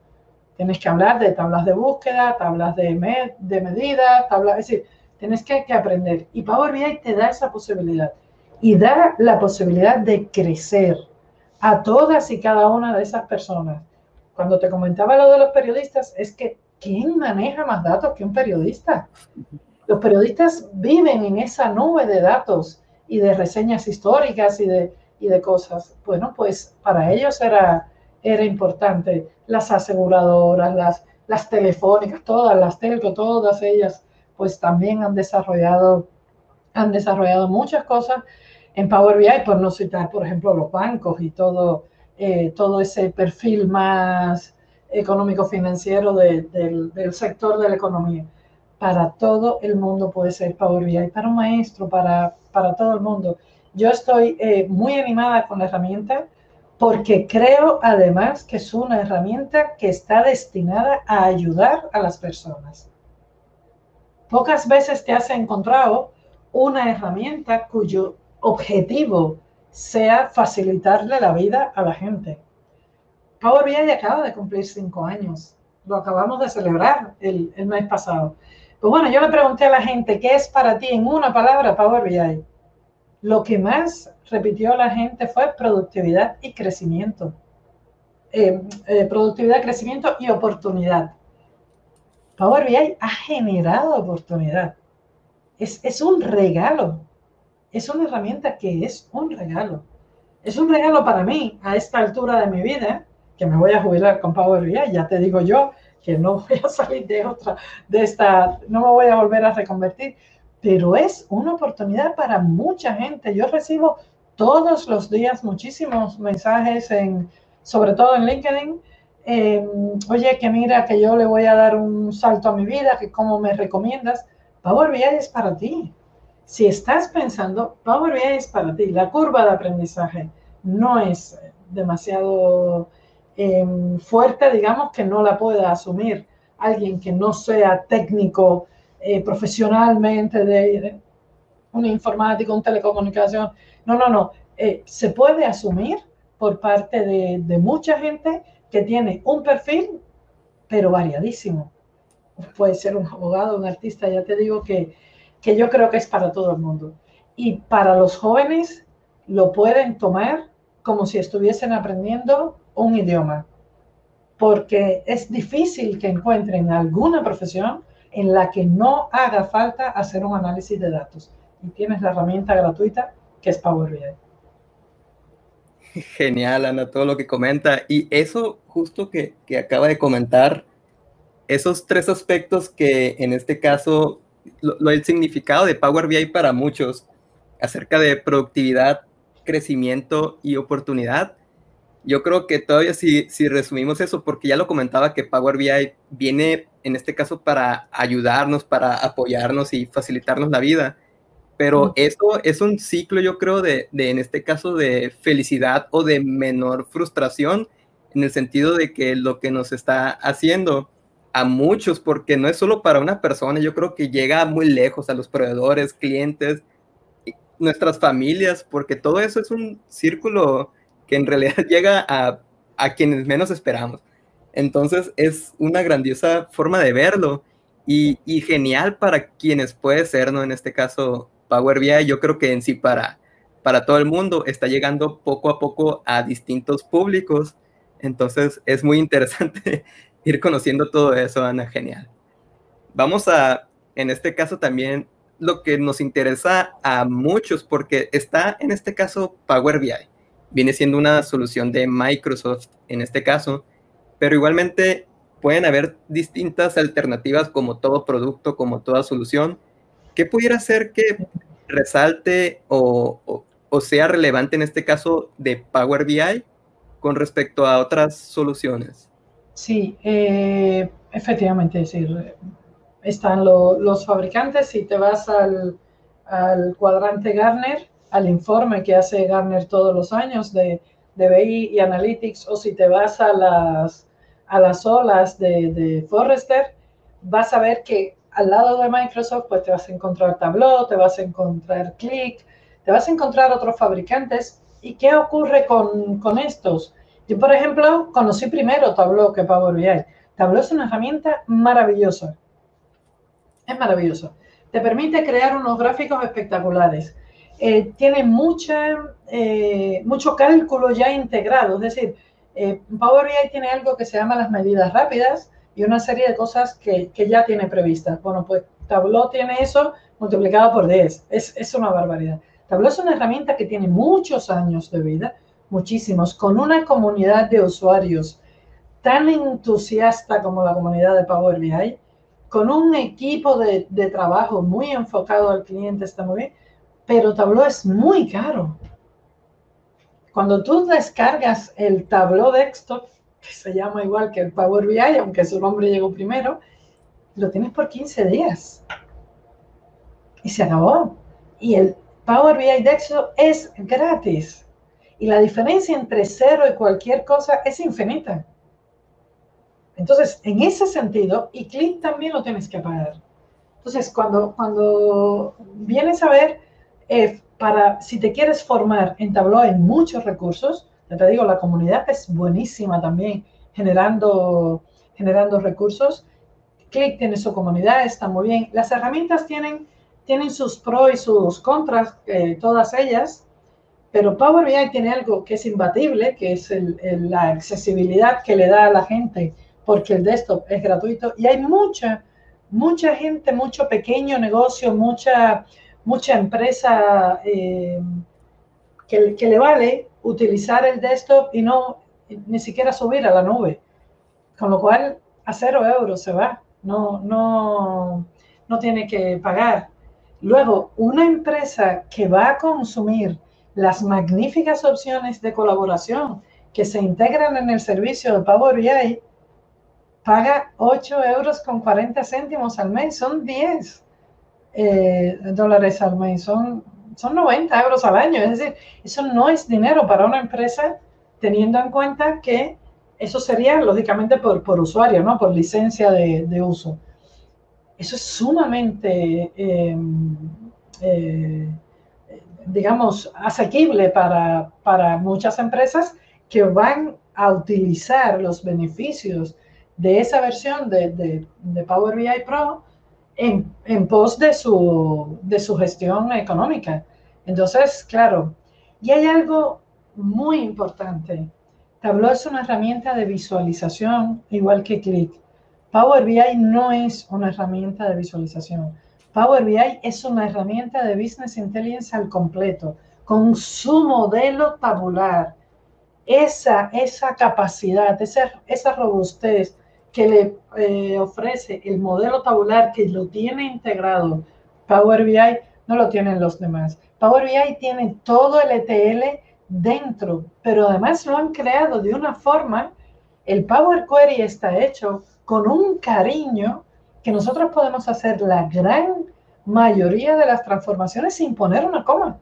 Tienes que hablar de tablas de búsqueda, tablas de, de medidas, tablas, es decir, tienes que, que, aprender. Y Power BI te da esa posibilidad y da la posibilidad de crecer a todas y cada una de esas personas. Cuando te comentaba lo de los periodistas, es que ¿quién maneja más datos que un periodista? Los periodistas viven en esa nube de datos y de reseñas históricas y de, y de cosas. Bueno, pues para ellos era era importante. Las aseguradoras, las, las telefónicas, todas las telco, todas ellas, pues también han desarrollado, han desarrollado muchas cosas en Power BI, por no citar, por ejemplo, los bancos y todo, eh, todo ese perfil más económico-financiero del, del, sector de la economía. Para todo el mundo puede ser Power BI, para un maestro, para, para todo el mundo. Yo estoy eh, muy animada con la herramienta porque creo además que es una herramienta que está destinada a ayudar a las personas. Pocas veces te has encontrado una herramienta cuyo objetivo sea facilitarle la vida a la gente. Power BI acaba de cumplir cinco años. Lo acabamos de celebrar el, mes pasado. Pues bueno, yo le pregunté a la gente, ¿qué es para ti en una palabra Power BI? Lo que más repitió la gente fue productividad y crecimiento. Eh, eh, productividad, crecimiento y oportunidad. Power BI ha generado oportunidad. Es, es un regalo. Es una herramienta que es un regalo. Es un regalo para mí a esta altura de mi vida, que me voy a jubilar con Power BI. Ya te digo yo que no voy a salir de otra, de esta, no me voy a volver a reconvertir, pero es una oportunidad para mucha gente. Yo recibo todos los días muchísimos mensajes, en, sobre todo en LinkedIn. Em, Oye, que mira, que yo le voy a dar un salto a mi vida, que cómo me recomiendas. Power BI es para ti. Si estás pensando, Power BI es para ti. La curva de aprendizaje no es demasiado em, fuerte, digamos, que no la pueda asumir alguien que no sea técnico eh, profesionalmente de, un informático, un telecomunicación. No, no, no. Eh, se puede asumir por parte de, mucha gente que tiene un perfil, pero variadísimo. Puede ser un abogado, un artista, ya te digo que, que yo creo que es para todo el mundo. Y para los jóvenes lo pueden tomar como si estuviesen aprendiendo un idioma, porque es difícil que encuentren alguna profesión en la que no haga falta hacer un análisis de datos. Y tienes la herramienta gratuita que es Power BI. Genial, Ana, todo lo que comenta. Y eso justo que, que acaba de comentar, esos tres aspectos que en este caso, lo, el significado de Power BI para muchos, acerca de productividad, crecimiento y oportunidad, yo creo que todavía si, si resumimos eso, porque ya lo comentaba que Power BI viene en este caso para ayudarnos, para apoyarnos y facilitarnos la vida. Pero eso es un ciclo, yo creo, de, de, en este caso, de felicidad o de menor frustración, en el sentido de que lo que nos está haciendo a muchos, porque no es solo para una persona, yo creo que llega muy lejos a los proveedores, clientes, nuestras familias, porque todo eso es un círculo que en realidad llega a, a quienes menos esperamos. Entonces es una grandiosa forma de verlo y, y, genial para quienes puede ser, ¿no? En este caso, Power BI, yo creo que en sí para, para todo el mundo está llegando poco a poco a distintos públicos. Entonces es muy interesante ir conociendo todo eso, Ana, genial. Vamos a, en este caso también, lo que nos interesa a muchos, porque está en este caso Power BI. Viene siendo una solución de Microsoft en este caso, pero igualmente pueden haber distintas alternativas como todo producto, como toda solución. ¿Qué pudiera ser que resalte o, sea relevante en este caso de Power BI con respecto a otras soluciones? Sí, eh, efectivamente, es decir, están los fabricantes, si te vas al, cuadrante Garner, al informe que hace Garner todos los años de, de BI y Analytics, o si te vas a las, a las olas de, de Forrester, vas a ver que al lado de Microsoft, pues te vas a encontrar Tableau, te vas a encontrar Click, te vas a encontrar otros fabricantes. ¿Y qué ocurre con, con estos? Yo, por ejemplo, conocí primero Tableau que Power BI. Tableau es una herramienta maravillosa. Es maravilloso. Te permite crear unos gráficos espectaculares. Eh, tiene mucha, eh, mucho cálculo ya integrado. Es decir, eh, Power BI tiene algo que se llama las medidas rápidas y una serie de cosas que, que ya tiene previstas. Bueno, pues Tableau tiene eso multiplicado por 10. Es, es una barbaridad. Tableau es una herramienta que tiene muchos años de vida, muchísimos, con una comunidad de usuarios tan entusiasta como la comunidad de Power BI, con un equipo de, trabajo muy enfocado al cliente, está muy bien, pero Tableau es muy caro. Cuando tú descargas el Tableau Desktop, que se llama igual que el Power BI, aunque su nombre llegó primero, lo tienes por 15 días. Y se acabó. Y el Power BI Desktop es gratis. Y la diferencia entre cero y cualquier cosa es infinita. Entonces, en ese sentido, y Click también lo tienes que pagar. Entonces, cuando, cuando vienes a ver, eh, para, si te quieres formar en Tableau hay muchos recursos. Ya te digo, la comunidad es buenísima también generando, generando recursos. Click tiene su comunidad, está muy bien. Las herramientas tienen, tienen sus pros y sus contras, eh, todas ellas, pero Power BI tiene algo que es imbatible, que es el, la accesibilidad que le da a la gente porque el desktop es gratuito y hay mucha, mucha gente, mucho pequeño negocio, mucha, mucha empresa eh, que, que, le vale utilizar el desktop y no ni siquiera subir a la nube. Con lo cual, a cero euros se va, no, no, no tiene que pagar. Luego, una empresa que va a consumir las magníficas opciones de colaboración que se integran en el servicio de Power BI, paga 8 euros con 40 céntimos al mes, son 10 eh, dólares al mes, son, son 90 euros al año. Es decir, eso no es dinero para una empresa teniendo en cuenta que eso sería lógicamente por, por usuario, ¿no? Por licencia de, de uso. Eso es sumamente, eh, eh, digamos, asequible para, para muchas empresas que van a utilizar los beneficios de esa versión de, de, Power BI Pro en, en, pos de su, de su gestión económica. Entonces, claro, y hay algo muy importante. Tableau es una herramienta de visualización, igual que Click. Power BI no es una herramienta de visualización. Power BI es una herramienta de Business Intelligence al completo, con su modelo tabular. Esa, esa capacidad, esa, esa robustez, que le eh, ofrece el modelo tabular que lo tiene integrado Power BI, no lo tienen los demás. Power BI tiene todo el ETL dentro, pero además lo han creado de una forma, el Power Query está hecho con un cariño que nosotros podemos hacer la gran mayoría de las transformaciones sin poner una coma.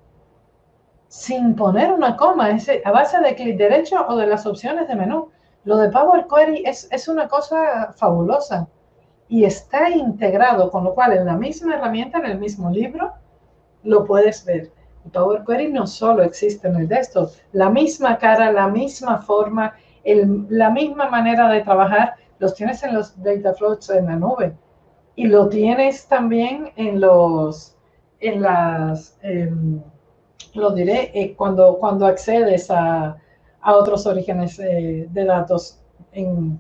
Sin poner una coma, a base de clic derecho o de las opciones de menú. Lo de Power Query es, es una cosa fabulosa y está integrado, con lo cual en la misma herramienta, en el mismo libro, lo puedes ver. Power Query no solo existe en el desktop, la misma cara, la misma forma, la misma manera de trabajar, los tienes en los data flows en la nube y lo tienes también en los, en las, em, lo diré, eh, cuando, cuando accedes a, otros orígenes eh, de datos en,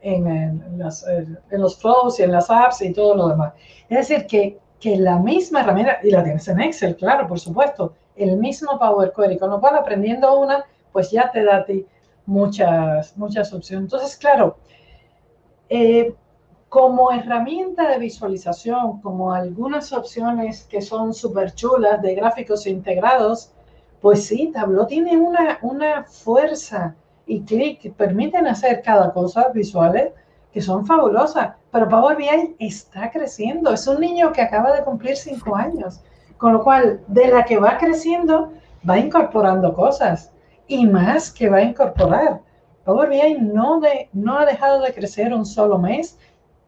en, los flows y en las apps y todo lo demás. Es decir, que, que la misma herramienta, y la tienes en Excel, claro, por supuesto, el mismo Power Query, con lo cual aprendiendo una, pues ya te da a ti muchas, muchas opciones. Entonces, claro, eh, como herramienta de visualización, como algunas opciones que son súper chulas de gráficos integrados, pues sí, Tableau tiene una, una fuerza y clic que permiten hacer cada cosa visuales que son fabulosas. Pero Power BI está creciendo. Es un niño que acaba de cumplir cinco años. Con lo cual, de la que va creciendo, va incorporando cosas y más que va a incorporar. Power BI no, de, no ha dejado de crecer un solo mes.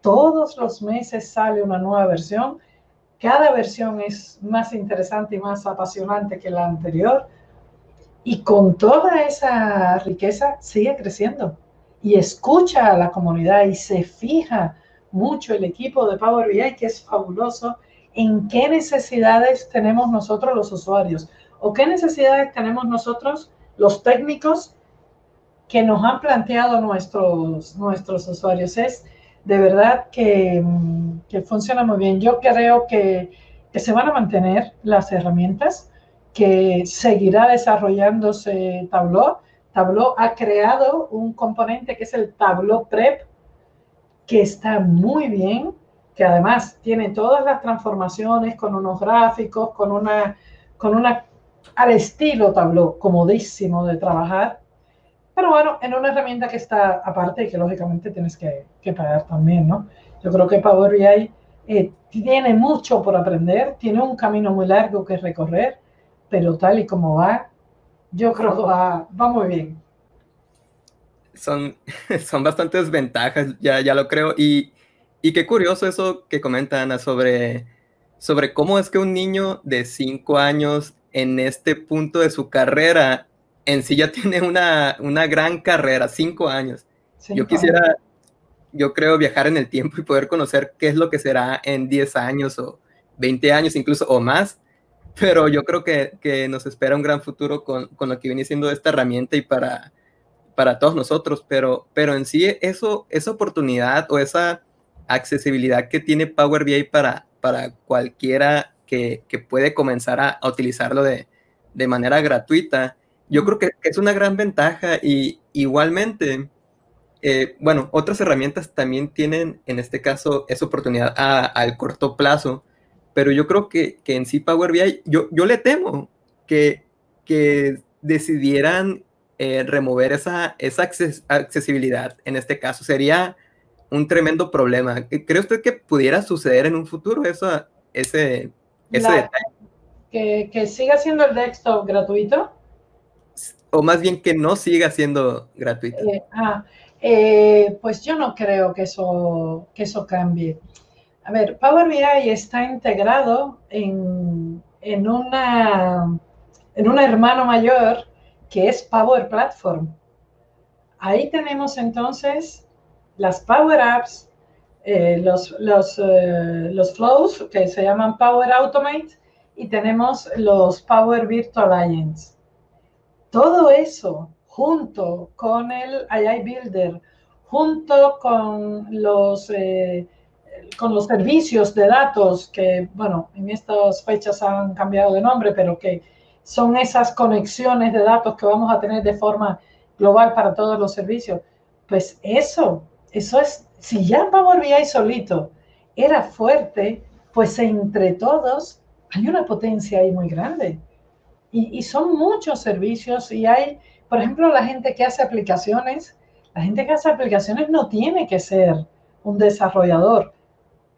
Todos los meses sale una nueva versión. Cada versión es más interesante y más apasionante que la anterior. Y con toda esa riqueza sigue creciendo. Y escucha a la comunidad y se fija mucho el equipo de Power BI, que es fabuloso, en qué necesidades tenemos nosotros los usuarios o qué necesidades tenemos nosotros los técnicos que nos han planteado nuestros, nuestros usuarios. Es de verdad que, mm, que funciona muy bien. Yo creo que, que, se van a mantener las herramientas, que seguirá desarrollándose Tableau. Tableau ha creado un componente que es el Tableau Prep, que está muy bien, que además tiene todas las transformaciones con unos gráficos, con una, con una al estilo Tableau, comodísimo de trabajar pero bueno, en una herramienta que está aparte y que lógicamente tienes que, pagar también, ¿no? Yo creo que Power BI eh, tiene mucho por aprender, tiene un camino muy largo que recorrer, pero tal y como va, yo creo que va, muy bien. Son, son bastantes ventajas, ya, ya lo creo. Y, y qué curioso eso que comenta Ana sobre, sobre cómo es que un niño de cinco años en este punto de su carrera en sí ya tiene una, gran carrera, cinco años. yo quisiera, yo creo, viajar en el tiempo y poder conocer qué es lo que será en 10 años o 20 años incluso o más. Pero yo creo que, nos espera un gran futuro con, lo que viene siendo esta herramienta y para, para todos nosotros. Pero, pero en sí eso, esa oportunidad o esa accesibilidad que tiene Power BI para, para cualquiera que, puede comenzar a, utilizarlo de, de manera gratuita, yo creo que es una gran ventaja y igualmente, eh, bueno, otras herramientas también tienen, en este caso, esa oportunidad al corto plazo, pero yo creo que, en sí Power BI, yo, yo le temo que, que decidieran eh, remover esa, esa accesibilidad en este caso. Sería un tremendo problema. ¿Cree usted que pudiera suceder en un futuro eso, ese, ese detalle? Que, que siga siendo el desktop gratuito o más bien que no siga siendo gratuito. Eh, ah, eh, pues yo no creo que eso, que eso cambie. A ver, Power BI está integrado en, en, una, en un hermano mayor que es Power Platform. Ahí tenemos entonces las Power Apps, eh, los, los, los flows que se llaman Power Automate y tenemos los Power Virtual Agents. Todo eso junto con el AI Builder, junto con los, eh, con los servicios de datos que, bueno, en estas fechas han cambiado de nombre, pero que son esas conexiones de datos que vamos a tener de forma global para todos los servicios. Pues eso, eso es, si ya Power BI solito era fuerte, pues entre todos hay una potencia ahí muy grande. Y, son muchos servicios y hay, por ejemplo, la gente que hace aplicaciones, la gente que hace aplicaciones no tiene que ser un desarrollador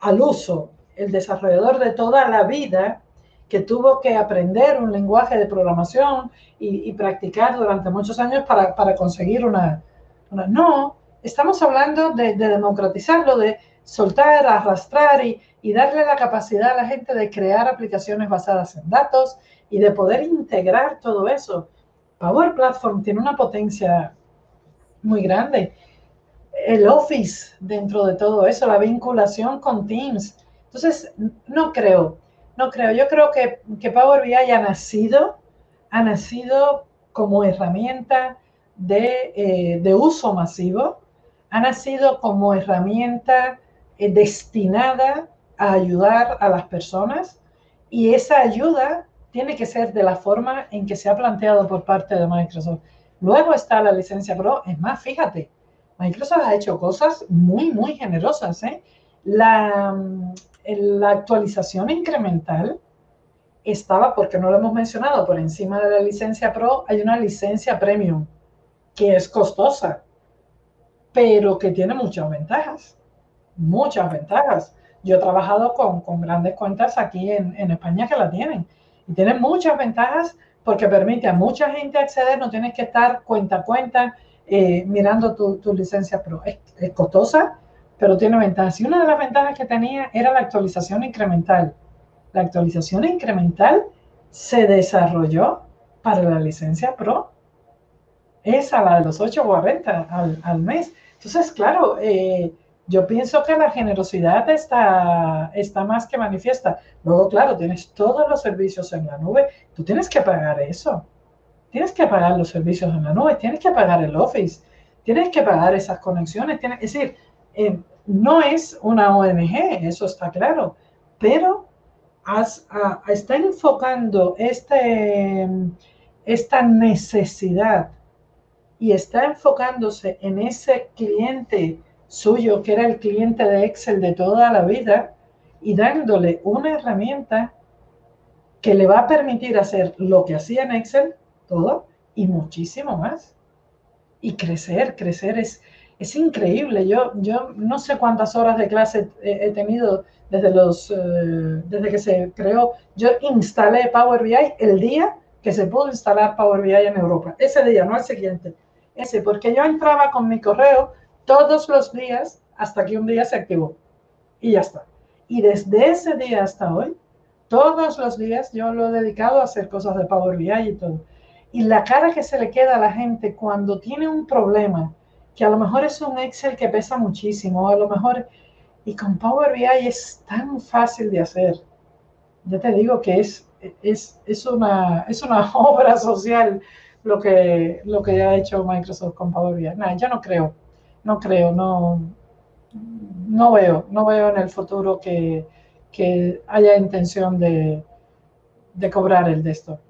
al uso, el desarrollador de toda la vida que tuvo que aprender un lenguaje de programación y, practicar durante muchos años para, conseguir una, No, estamos hablando de, democratizarlo, de soltar, arrastrar y, y darle la capacidad a la gente de crear aplicaciones basadas en datos y de poder integrar todo eso. Power Platform tiene una potencia muy grande. El Office dentro de todo eso, la vinculación con Teams. Entonces, no creo, no creo. Yo creo que, que Power BI ha nacido, ha nacido como herramienta de, eh, de uso masivo, ha nacido como herramienta eh, destinada a ayudar a las personas y esa ayuda tiene que ser de la forma en que se ha planteado por parte de Microsoft. Luego está la licencia Pro. Es más, fíjate, Microsoft ha hecho cosas muy, muy generosas. ¿eh? La, la actualización incremental estaba, porque no lo hemos mencionado, por encima de la licencia Pro hay una licencia Premium que es costosa, pero que tiene muchas ventajas, muchas ventajas. Yo he trabajado con, con grandes cuentas aquí en, en, España que la tienen y tienen muchas ventajas porque permite a mucha gente acceder, no tienes que estar cuenta a cuenta eh, mirando tu, tu, licencia Pro. Es, es costosa, pero tiene ventajas. Y una de las ventajas que tenía era la actualización incremental. La actualización incremental se desarrolló para la licencia Pro. Esa, la de los 8.40 al, al mes. Entonces, claro, eh, yo pienso que la generosidad está, está más que manifiesta. Luego, claro, tienes todos los servicios en la nube. Tú tienes que pagar eso. Tienes que pagar los servicios en la nube, tienes que pagar el Office, tienes que pagar esas conexiones. Es decir, no es una ONG, eso está claro, pero está enfocando este, esta necesidad y está enfocándose en ese cliente suyo, que era el cliente de Excel de toda la vida, y dándole una herramienta que le va a permitir hacer lo que hacía en Excel, todo, y muchísimo más. Y crecer, crecer es, es increíble. Yo, yo no sé cuántas horas de clase he, tenido desde, los, eh, desde que se creó. Yo instalé Power BI el día que se pudo instalar Power BI en Europa. Ese día, no el siguiente. Ese, porque yo entraba con mi correo todos los días hasta que un día se activó. Y ya está. Y desde ese día hasta hoy, todos los días yo lo he dedicado a hacer cosas de Power BI y todo. Y la cara que se le queda a la gente cuando tiene un problema, que a lo mejor es un Excel que pesa muchísimo, a lo mejor, y con Power BI es tan fácil de hacer. Ya te digo que es, es, es, una, es una obra social lo que, lo que ha hecho Microsoft con Power BI. No, yo no creo, no creo, no, no veo, no veo en el futuro que, que haya intención de, de, cobrar el de esto.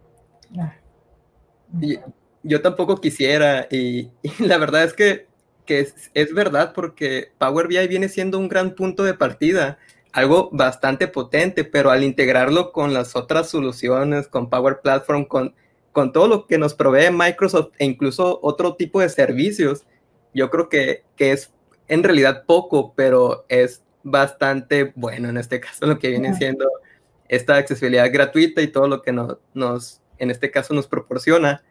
yo tampoco quisiera y, y, la verdad es que que es, es, verdad porque Power BI viene siendo un gran punto de partida, algo bastante potente, pero al integrarlo con las otras soluciones, con Power Platform, con, con todo lo que nos provee Microsoft e incluso otro tipo de servicios, yo creo que, que es en realidad poco, pero es bastante bueno en este caso, lo que viene siendo esta accesibilidad gratuita y todo lo que nos, nos en este caso nos proporciona.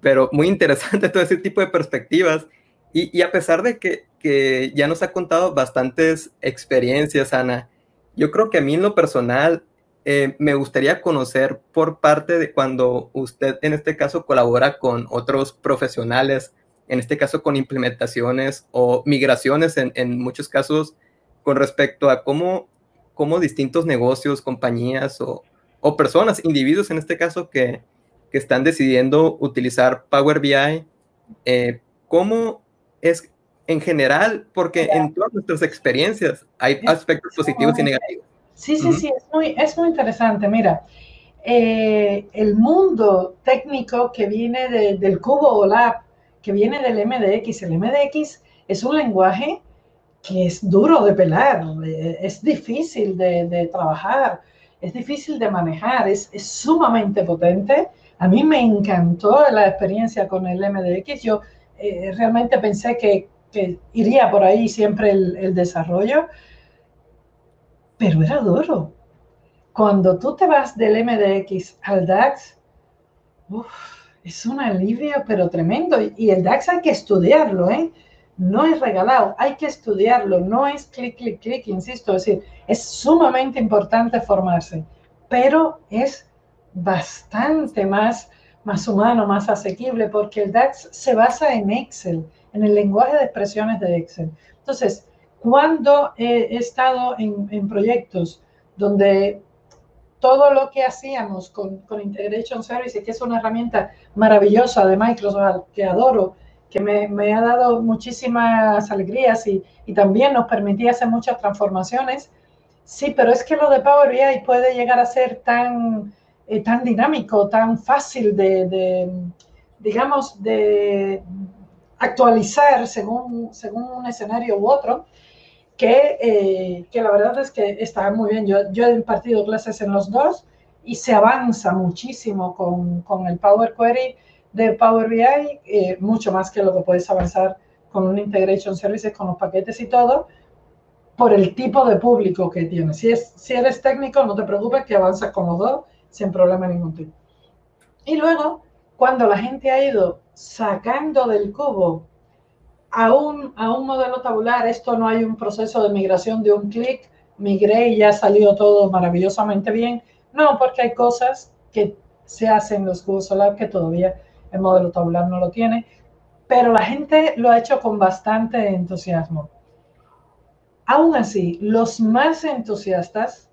Pero muy interesante todo ese tipo de perspectivas y, a pesar de que, que, ya nos ha contado bastantes experiencias, Ana, yo creo que a mí en lo personal eh, me gustaría conocer por parte de cuando usted en este caso colabora con otros profesionales, en este caso con implementaciones o migraciones en, en muchos casos con respecto a cómo, cómo distintos negocios, compañías o, o, personas, individuos en este caso que, que están decidiendo utilizar Power BI, eh, cómo es en general, porque en todas nuestras experiencias hay aspectos positivos y negativos. Sí, sí, sí, es muy, es muy interesante. Mira, eh, el mundo técnico que viene de, del Cubo OLAP, que viene del MDX, el MDX es un lenguaje que es duro de pelar, es difícil de, trabajar, es difícil de manejar, es, es, sumamente potente. A mí me encantó la experiencia con el MDX. Yo eh, realmente pensé que, que, iría por ahí siempre el, el, desarrollo, pero era duro. Cuando tú te vas del MDX al DAX, uf, es un alivio, pero tremendo. Y el DAX hay que estudiarlo, ¿eh? No es regalado, hay que estudiarlo, no es clic, clic, clic, insisto, es decir, es sumamente importante formarse, pero es bastante más más humano, más asequible, porque el DAX se basa en Excel, en el lenguaje de expresiones de Excel. Entonces, cuando he, estado en, en proyectos donde todo lo que hacíamos con, con Integration Services, que es una herramienta maravillosa de Microsoft que adoro, que me, me ha dado muchísimas alegrías y, y, también nos permitía hacer muchas transformaciones. Sí, pero es que lo de Power BI puede llegar a ser tan, eh, tan dinámico, tan fácil de, de, digamos, de actualizar según, según un escenario u otro, que, eh, que la verdad es que está muy bien. Yo, yo he impartido clases en los dos y se avanza muchísimo con, con el Power Query de Power BI, eh, mucho más que lo que puedes avanzar con un Integration Services, con los paquetes y todo, por el tipo de público que tienes. Si, es, si eres técnico, no te preocupes que avanzas con los dos sin problema ningún tipo. Y luego, cuando la gente ha ido sacando del cubo a un, a un modelo tabular, esto no hay un proceso de migración de un clic, migré y ya salió todo maravillosamente bien. No, porque hay cosas que se hacen en los cubos solar que todavía el modelo tabular no lo tiene, pero la gente lo ha hecho con bastante entusiasmo. Aún así, los más entusiastas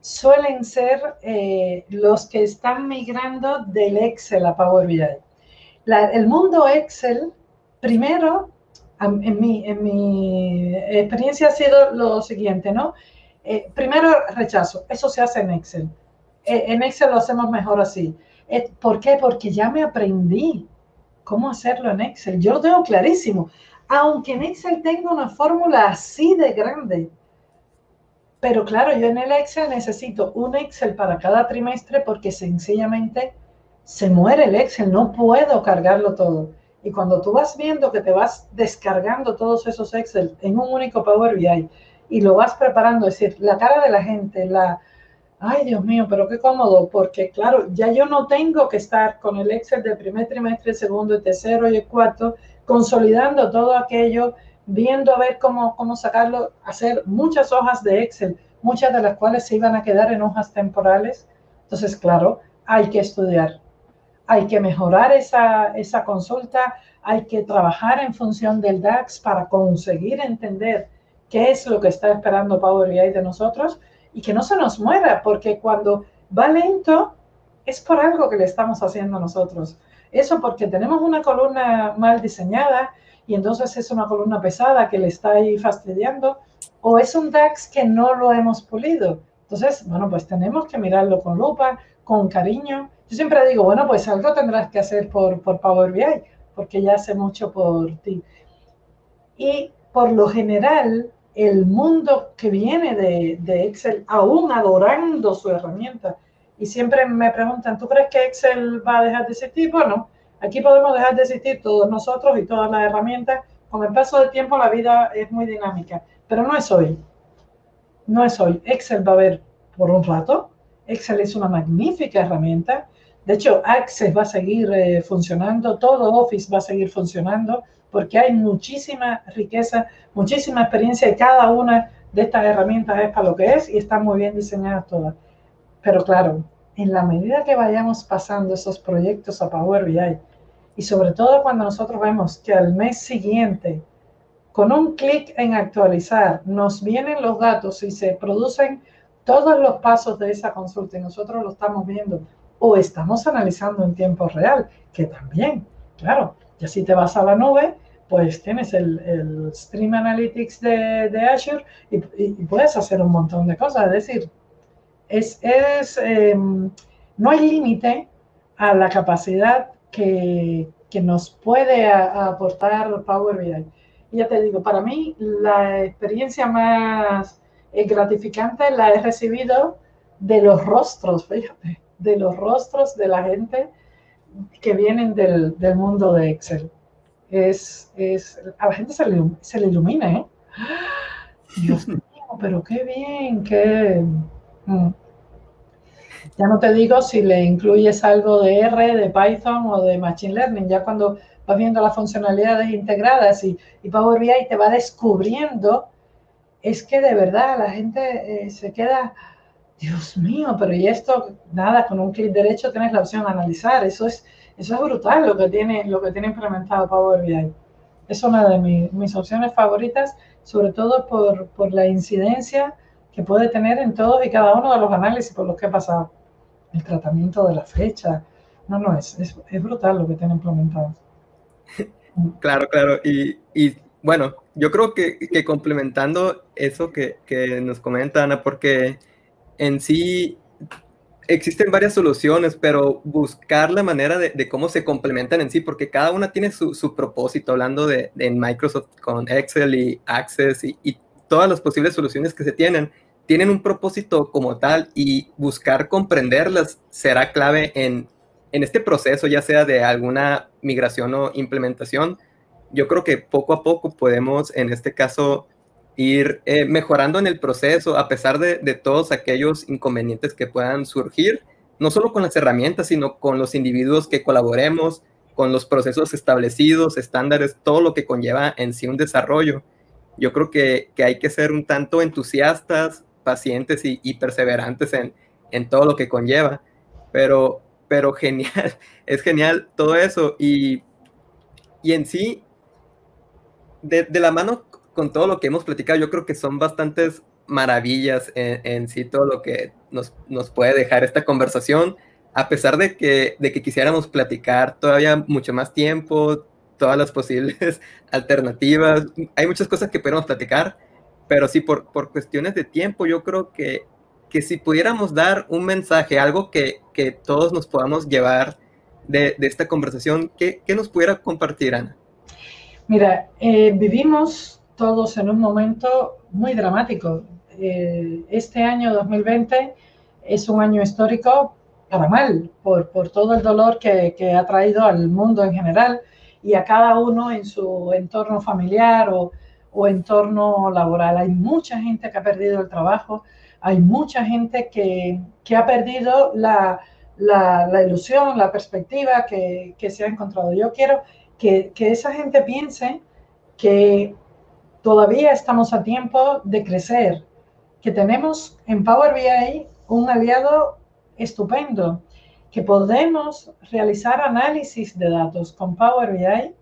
suelen ser eh, los que están migrando del Excel a Power BI. el mundo Excel, primero, en mi, en mi, experiencia ha sido lo siguiente, ¿no? Eh, primero, rechazo. Eso se hace en Excel. Eh, en Excel lo hacemos mejor así. Eh, ¿Por qué? Porque ya me aprendí cómo hacerlo en Excel. Yo lo tengo clarísimo. Aunque en Excel tengo una fórmula así de grande. Pero claro, yo en el Excel necesito un Excel para cada trimestre porque sencillamente se muere el Excel. No puedo cargarlo todo. Y cuando tú vas viendo que te vas descargando todos esos Excel en un único Power BI y lo vas preparando, es decir, la cara de la gente, la, ay Dios mío, pero qué cómodo, porque claro, ya yo no tengo que estar con el Excel del primer trimestre, el segundo, el tercero y el cuarto, consolidando todo aquello, viendo a ver cómo, cómo sacarlo, hacer muchas hojas de Excel, muchas de las cuales se iban a quedar en hojas temporales. Entonces, claro, hay que estudiar, hay que mejorar esa, esa consulta, hay que trabajar en función del DAX para conseguir entender qué es lo que está esperando Power BI de nosotros y que no se nos muera, porque cuando va lento es por algo que le estamos haciendo nosotros. Eso porque tenemos una columna mal diseñada y entonces es una columna pesada que le está ahí fastidiando o es un DAX que no lo hemos pulido. Entonces, bueno, pues tenemos que mirarlo con lupa, con cariño. Yo siempre digo, bueno, pues algo tendrás que hacer por, por Power BI, porque ya hace mucho por ti. Y por lo general, el mundo que viene de, de, Excel, aún adorando su herramienta. Y siempre me preguntan, ¿tú crees que Excel va a dejar de existir? Bueno, aquí podemos dejar de existir todos nosotros y todas las herramientas. Con el paso del tiempo la vida es muy dinámica, pero no es hoy. No es hoy. Excel va a haber por un rato. Excel es una magnífica herramienta. De hecho, Access va a seguir eh, funcionando, todo Office va a seguir funcionando porque hay muchísima riqueza, muchísima experiencia y cada una de estas herramientas es para lo que es y están muy bien diseñadas todas. Pero claro, en la medida que vayamos pasando esos proyectos a Power BI y sobre todo cuando nosotros vemos que al mes siguiente, con un clic en actualizar, nos vienen los datos y se producen todos los pasos de esa consulta y nosotros lo estamos viendo o estamos analizando en tiempo real, que también, claro, ya si te vas a la nube, pues tienes el, Stream Analytics de, Azure y, puedes hacer un montón de cosas. Es decir, es, em, no hay límite a la capacidad que, nos puede aportar Power BI. Y ya te digo, para mí la experiencia más eh, gratificante la he recibido de los rostros, fíjate, de los rostros de la gente que vienen del, del mundo de Excel es, es a la gente se le, se le ilumina, ¿eh? Dios mío, pero qué bien, qué... Mm. Ya no te digo si le incluyes algo de R, de Python o de Machine Learning, ya cuando vas viendo las funcionalidades integradas y, y Power BI te va descubriendo, es que de verdad la gente eh, se queda, Dios mío, pero y esto, nada, con un clic derecho tienes la opción de analizar, eso es, eso es brutal lo que tiene, lo que tiene implementado Power BI. Es una de mis opciones favoritas, sobre todo por, por la incidencia que puede tener en todos y cada uno de los análisis por los que he pasado. El tratamiento de la fecha. No, no, es, es, brutal lo que tiene implementado. Claro, claro. Y, y bueno, yo creo que, que complementando eso que, nos comenta Ana, porque en sí existen varias soluciones, pero buscar la manera de, cómo se complementan en sí, porque cada una tiene su, su propósito, hablando de, de, Microsoft con Excel y Access y, y, todas las posibles soluciones que se tienen, tienen un propósito como tal y buscar comprenderlas será clave en, en este proceso, ya sea de alguna migración o implementación. Yo creo que poco a poco podemos, en este caso, ir eh, mejorando en el proceso a pesar de, de, todos aquellos inconvenientes que puedan surgir, no solo con las herramientas, sino con los individuos que colaboremos, con los procesos establecidos, estándares, todo lo que conlleva en sí un desarrollo. Yo creo que, que hay que ser un tanto entusiastas, pacientes y, y perseverantes en, en, todo lo que conlleva, pero, pero genial, es genial todo eso y, y en sí, de, la mano con todo lo que hemos platicado, yo creo que son bastantes maravillas en, sí todo lo que nos, nos, puede dejar esta conversación, a pesar de que, de que quisiéramos platicar todavía mucho más tiempo, todas las posibles alternativas, hay muchas cosas que podemos platicar, pero sí, por, por cuestiones de tiempo, yo creo que, que si pudiéramos dar un mensaje, algo que, que todos nos podamos llevar de, de esta conversación, ¿qué, ¿qué, nos pudiera compartir, Ana? Mira, eh, vivimos todos en un momento muy dramático. Eh, este año 2020 es un año histórico para mal, por, por todo el dolor que, que, ha traído al mundo en general y a cada uno en su entorno familiar o, o entorno laboral. Hay mucha gente que ha perdido el trabajo, hay mucha gente que, que ha perdido la, la, la, ilusión, la perspectiva que, que, se ha encontrado. Yo quiero que, que esa gente piense que todavía estamos a tiempo de crecer, que tenemos en Power BI un aliado estupendo, que podemos realizar análisis de datos con Power BI,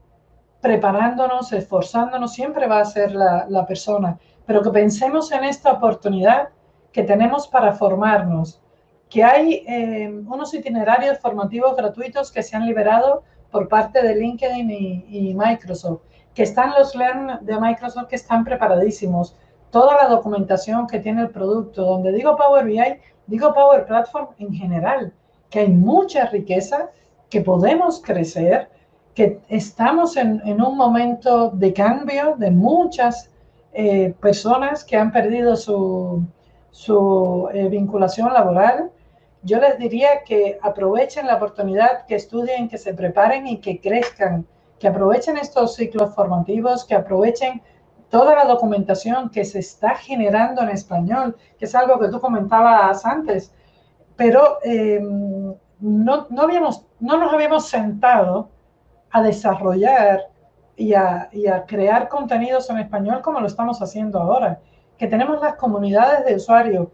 preparándonos, esforzándonos, siempre va a ser la, la persona, pero que pensemos en esta oportunidad que tenemos para formarnos, que hay eh, unos itinerarios formativos gratuitos que se han liberado por parte de LinkedIn y, y Microsoft que están los Learn de Microsoft que están preparadísimos, toda la documentación que tiene el producto, donde digo Power BI, digo Power Platform en general, que hay mucha riqueza, que podemos crecer, que estamos en, en un momento de cambio de muchas eh, personas que han perdido su, su eh, vinculación laboral. Yo les diría que aprovechen la oportunidad, que estudien, que se preparen y que crezcan que aprovechen estos ciclos formativos, que aprovechen toda la documentación que se está generando en español, que es algo que tú comentabas antes, pero eh, no, no, habíamos, no nos habíamos sentado a desarrollar y a crear contenidos en español como lo estamos haciendo ahora, que tenemos las comunidades de usuarios,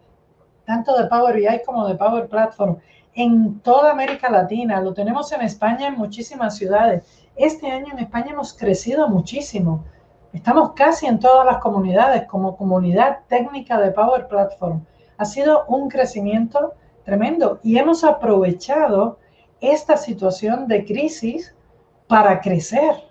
tanto de Power BI como de Power Platform, en toda América Latina, lo tenemos en España en muchísimas ciudades este año en España hemos crecido muchísimo. Estamos casi en todas las comunidades como comunidad técnica de Power Platform. Ha sido un crecimiento tremendo y hemos aprovechado esta situación de crisis para crecer.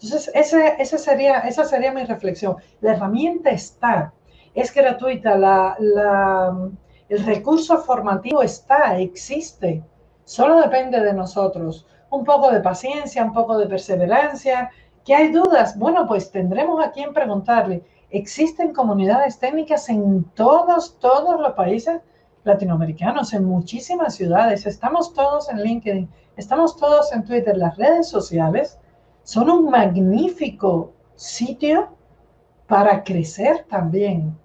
Entonces, ese, ese sería, esa sería mi reflexión. La herramienta está, es gratuita, la, la, el recurso formativo está, existe. Solo depende de nosotros un poco de paciencia, un poco de perseverancia. ¿Que hay dudas? Bueno, pues tendremos a quien preguntarle. Existen comunidades técnicas en todos, todos los países latinoamericanos, en muchísimas ciudades. Estamos todos en LinkedIn, estamos todos en Twitter. Las redes sociales son un magnífico sitio para crecer también.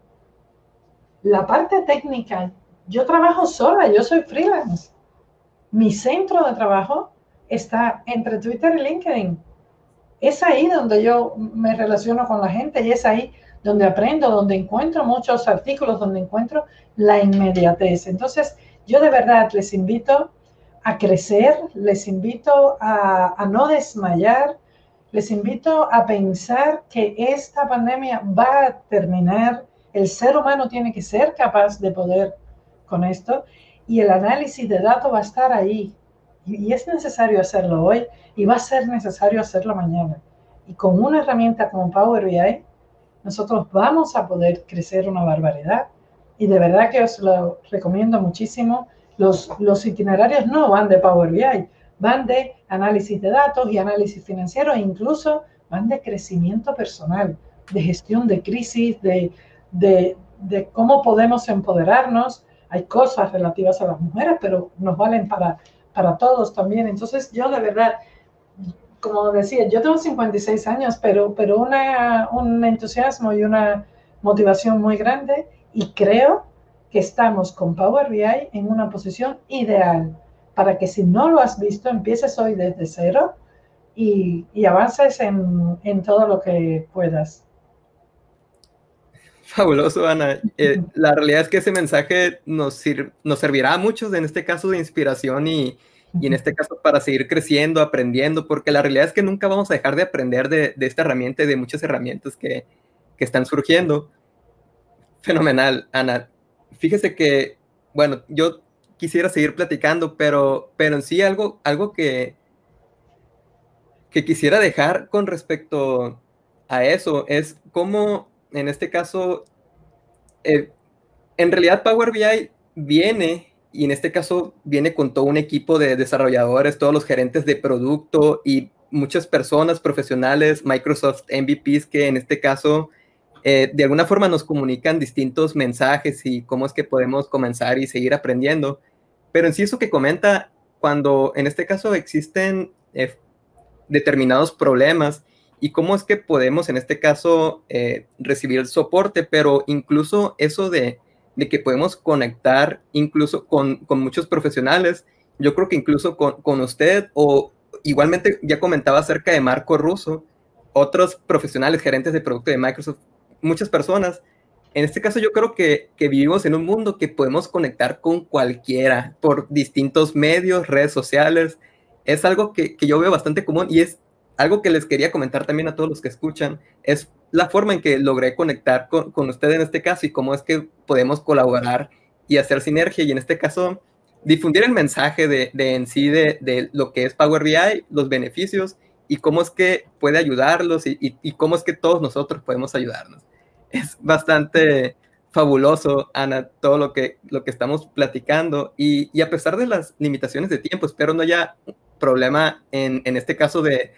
La parte técnica, yo trabajo sola, yo soy freelance. Mi centro de trabajo está entre Twitter y LinkedIn. Es ahí donde yo me relaciono con la gente y es ahí donde aprendo, donde encuentro muchos artículos, donde encuentro la inmediatez. Entonces, yo de verdad les invito a crecer, les invito a, a no desmayar, les invito a pensar que esta pandemia va a terminar, El ser humano tiene que ser capaz de poder con esto y el análisis de datos va a estar ahí. Y, es necesario hacerlo hoy y va a ser necesario hacerlo mañana. Y con una herramienta como Power BI, nosotros vamos a poder crecer una barbaridad. Y de verdad que os lo recomiendo muchísimo. Los, los itinerarios no van de Power BI, van de análisis de datos y análisis financiero e incluso van de crecimiento personal, de gestión de crisis, de, de, de cómo podemos empoderarnos. Hay cosas relativas a las mujeres, pero nos valen para, para todos también. Entonces yo de verdad, como decía, yo tengo 56 años, pero, pero una, un entusiasmo y una motivación muy grande y creo que estamos con Power BI en una posición ideal para que si no lo has visto, empieces hoy desde cero y, y avances en, en, todo lo que puedas. Fabuloso, Ana. Eh, la realidad es que ese mensaje nos, nos servirá a muchos, en este caso de inspiración y, y, en este caso para seguir creciendo, aprendiendo, porque la realidad es que nunca vamos a dejar de aprender de, de esta herramienta y de muchas herramientas que, que están surgiendo. Fenomenal, Ana. Fíjese que, bueno, yo quisiera seguir platicando, pero, pero en sí algo, algo que, que quisiera dejar con respecto a eso es cómo, en este caso, eh, en realidad Power BI viene, y en este caso viene con todo un equipo de desarrolladores, todos los gerentes de producto y muchas personas profesionales, Microsoft MVPs, que en este caso eh, de alguna forma nos comunican distintos mensajes y cómo es que podemos comenzar y seguir aprendiendo. Pero en sí eso que comenta, cuando en este caso existen eh, determinados problemas y cómo es que podemos en este caso eh, recibir el soporte, pero incluso eso de, de que podemos conectar incluso con, con, muchos profesionales, yo creo que incluso con, con usted o igualmente ya comentaba acerca de Marco Russo, otros profesionales, gerentes de producto de Microsoft, muchas personas en este caso yo creo que, vivimos en un mundo que podemos conectar con cualquiera por distintos medios, redes sociales. Es algo que, yo veo bastante común y es algo que les quería comentar también a todos los que escuchan. Es la forma en que logré conectar con, con usted en este caso y cómo es que podemos colaborar y hacer sinergia y en este caso difundir el mensaje de, en sí de, lo que es Power BI, los beneficios y cómo es que puede ayudarlos y cómo es que todos nosotros podemos ayudarnos es bastante fabuloso, Ana, todo lo que, lo que estamos platicando. Y, y, a pesar de las limitaciones de tiempo, espero no haya problema en, en este caso de,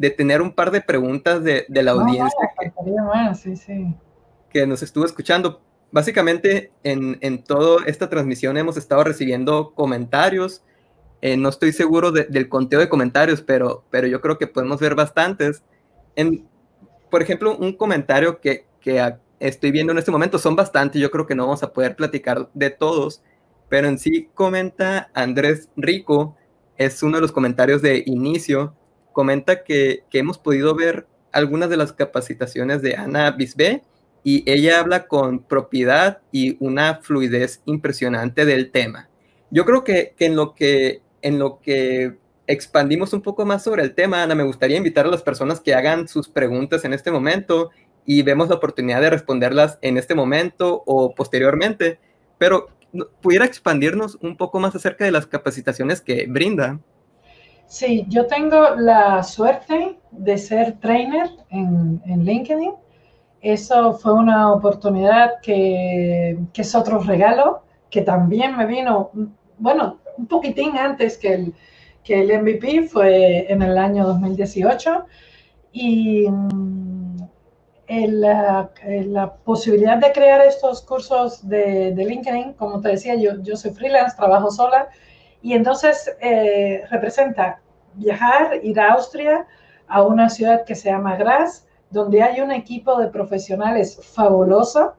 de, tener un par de preguntas de, de la audiencia que, sí, sí. que, nos estuvo escuchando. Básicamente, en, en toda esta transmisión hemos estado recibiendo comentarios. Eh, no estoy seguro del conteo de comentarios, pero, pero yo creo que podemos ver bastantes. En, por ejemplo, un comentario que, que estoy viendo en este momento son bastantes, yo creo que no vamos a poder platicar de todos, pero en sí comenta Andrés Rico, es uno de los comentarios de inicio, comenta que, que hemos podido ver algunas de las capacitaciones de Ana Bisbé y ella habla con propiedad y una fluidez impresionante del tema. Yo creo que, que, en, lo que en lo que expandimos un poco más sobre el tema, Ana, me gustaría invitar a las personas que hagan sus preguntas en este momento y vemos la oportunidad de responderlas en este momento o posteriormente, pero pudiera expandirnos un poco más acerca de las capacitaciones que brinda. Sí, yo tengo la suerte de ser trainer en, en LinkedIn. Eso fue una oportunidad que, que, es otro regalo, que también me vino, bueno, un poquitín antes que el, que el MVP, fue en el año 2018. Y la, la, posibilidad de crear estos cursos de, de, LinkedIn, como te decía, yo, yo soy freelance, trabajo sola, y entonces eh, representa viajar, ir a Austria, a una ciudad que se llama Graz, donde hay un equipo de profesionales fabuloso,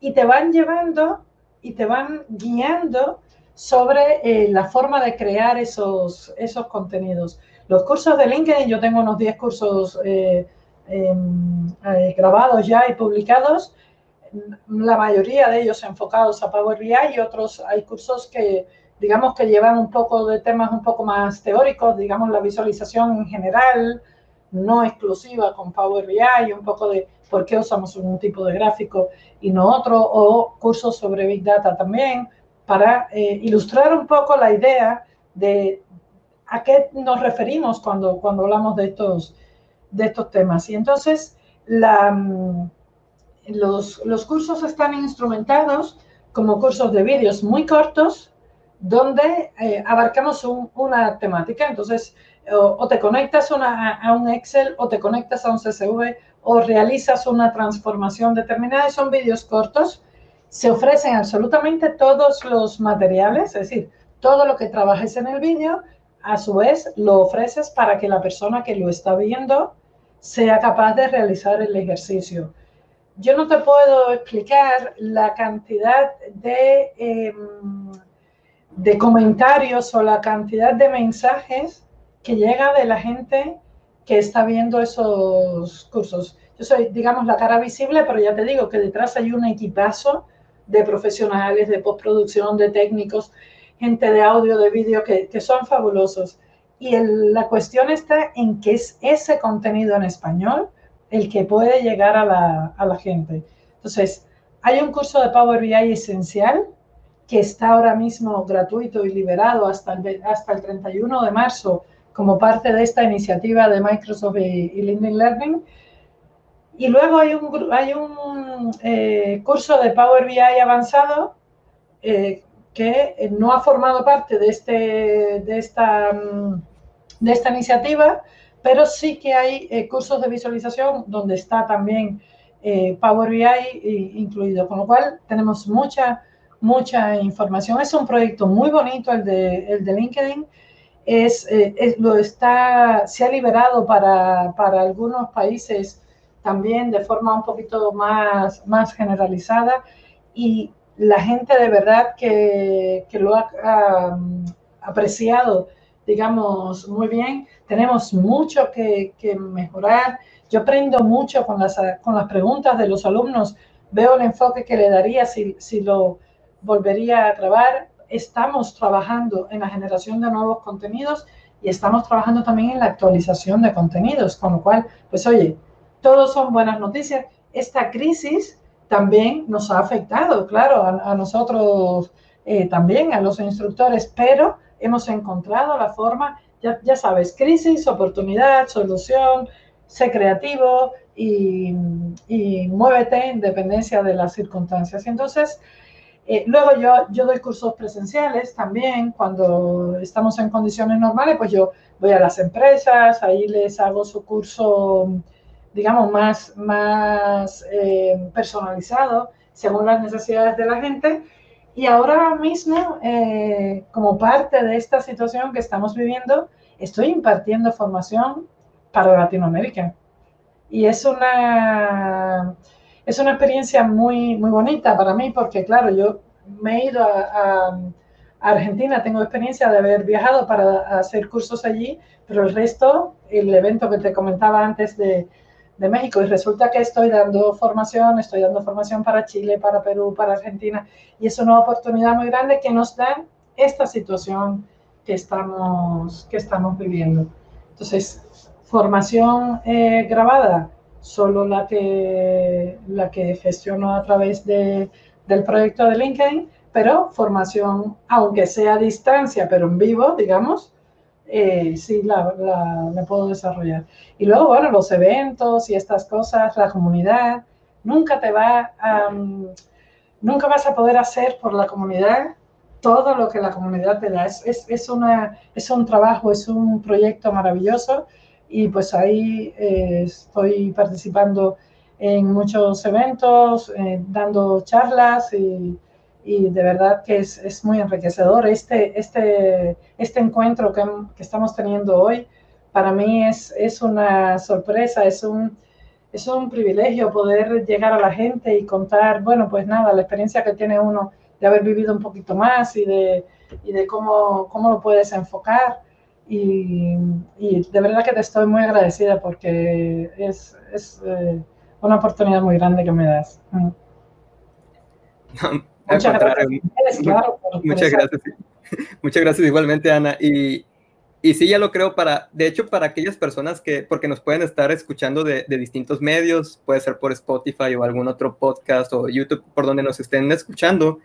y te van llevando y te van guiando sobre eh, la forma de crear esos, esos contenidos. Los cursos de LinkedIn, yo tengo unos 10 cursos eh, Em, eh, grabados ya y publicados, la mayoría de ellos enfocados a Power BI y otros hay cursos que digamos que llevan un poco de temas un poco más teóricos, digamos la visualización en general, no exclusiva con Power BI, un poco de por qué usamos un tipo de gráfico y no otro, o cursos sobre Big Data también, para eh, ilustrar un poco la idea de a qué nos referimos cuando, cuando hablamos de estos, de estos temas. Y entonces, mm, los, los cursos están instrumentados como cursos de vídeos muy cortos, donde eh, abarcamos una temática. Entonces, o, te conectas a un Excel, o te conectas a un CSV, o realizas una transformación determinada. son vídeos cortos. Se ofrecen absolutamente todos los materiales, es decir, todo lo que trabajes en el vídeo, a su vez lo ofreces para que la persona que lo está viendo sea capaz de realizar el ejercicio. Yo no te puedo explicar la cantidad de, em, de comentarios o la cantidad de mensajes que llega de la gente que está viendo esos cursos. Yo soy, digamos, la cara visible, pero ya te digo que detrás hay un equipazo de profesionales, de postproducción, de técnicos, gente de audio, de vídeo, que, que, son fabulosos. Y la cuestión está en que es ese contenido en español el que puede llegar a la, a la gente. Entonces, hay un curso de Power BI esencial que está ahora mismo gratuito y liberado hasta el, hasta el 31 de marzo como parte de esta iniciativa de Microsoft y, LinkedIn Learning. Y luego hay un, hay un eh, curso de Power BI avanzado eh, que eh, no ha formado parte de, este, de, esta, mm, de esta iniciativa, pero sí que hay cursos de visualización donde está también Power BI incluido, con lo cual tenemos mucha, mucha información. Es un proyecto muy bonito el de, el de LinkedIn eh, es, lo está, se ha liberado para, para, algunos países también de forma un poquito más, más generalizada y la gente de verdad que, que lo ha apreciado, digamos, muy bien. Tenemos mucho que, que, mejorar. Yo aprendo mucho con las, con las preguntas de los alumnos. Veo el enfoque que le daría si, si lo volvería a grabar estamos trabajando en la generación de nuevos contenidos y estamos trabajando también en la actualización de contenidos, con lo cual, pues oye, todos son buenas noticias. Esta crisis también nos ha afectado, claro, a, nosotros eh, también, a los instructores, pero hemos encontrado la forma, ya, ya sabes, crisis, oportunidad, solución, sé creativo y, y muévete en dependencia de las circunstancias. Entonces, eh, luego yo, yo doy cursos presenciales también, cuando estamos en condiciones normales, pues yo voy a las empresas, ahí les hago su curso, digamos, más, más eh, personalizado, según las necesidades de la gente. Y ahora mismo, eh, como parte de esta situación que estamos viviendo, estoy impartiendo formación para Latinoamérica. Y es una es una experiencia muy, muy bonita para mí porque, claro, yo me he ido a, Argentina, tengo experiencia de haber viajado para hacer cursos allí, pero el resto, el evento que te comentaba antes de, de México, y resulta que estoy dando formación, estoy dando formación para Chile, para Perú, para Argentina, y es una oportunidad muy grande que nos da esta situación que estamos, que estamos viviendo. Entonces, formación eh, grabada, solo la que, la que gestiono a través de, del proyecto de LinkedIn, pero formación, aunque sea a distancia, pero en vivo, digamos, eh, sí la, la, puedo desarrollar. Y luego, bueno, los eventos y estas cosas, la comunidad, nunca te va a, nunca vas a poder hacer por la comunidad todo lo que la comunidad te da. Es, es, una, es un trabajo, es un proyecto maravilloso y pues ahí eh, estoy participando en muchos eventos, eh, dando charlas y, y, de verdad que es, es, muy enriquecedor. Este, este, este encuentro que, que, estamos teniendo hoy para mí es, es una sorpresa, es un, es un privilegio poder llegar a la gente y contar, bueno, pues nada, la experiencia que tiene uno de haber vivido un poquito más y de, y de cómo, cómo lo puedes enfocar. Y, de verdad que te estoy muy agradecida porque es, es eh, una oportunidad muy grande que me das. Mm. muchas gracias. muchas gracias. Muchas gracias igualmente, Ana. Y y sí, ya lo creo para, de hecho, para aquellas personas que, porque nos pueden estar escuchando de, distintos medios, puede ser por Spotify o algún otro podcast o YouTube, por donde nos estén escuchando,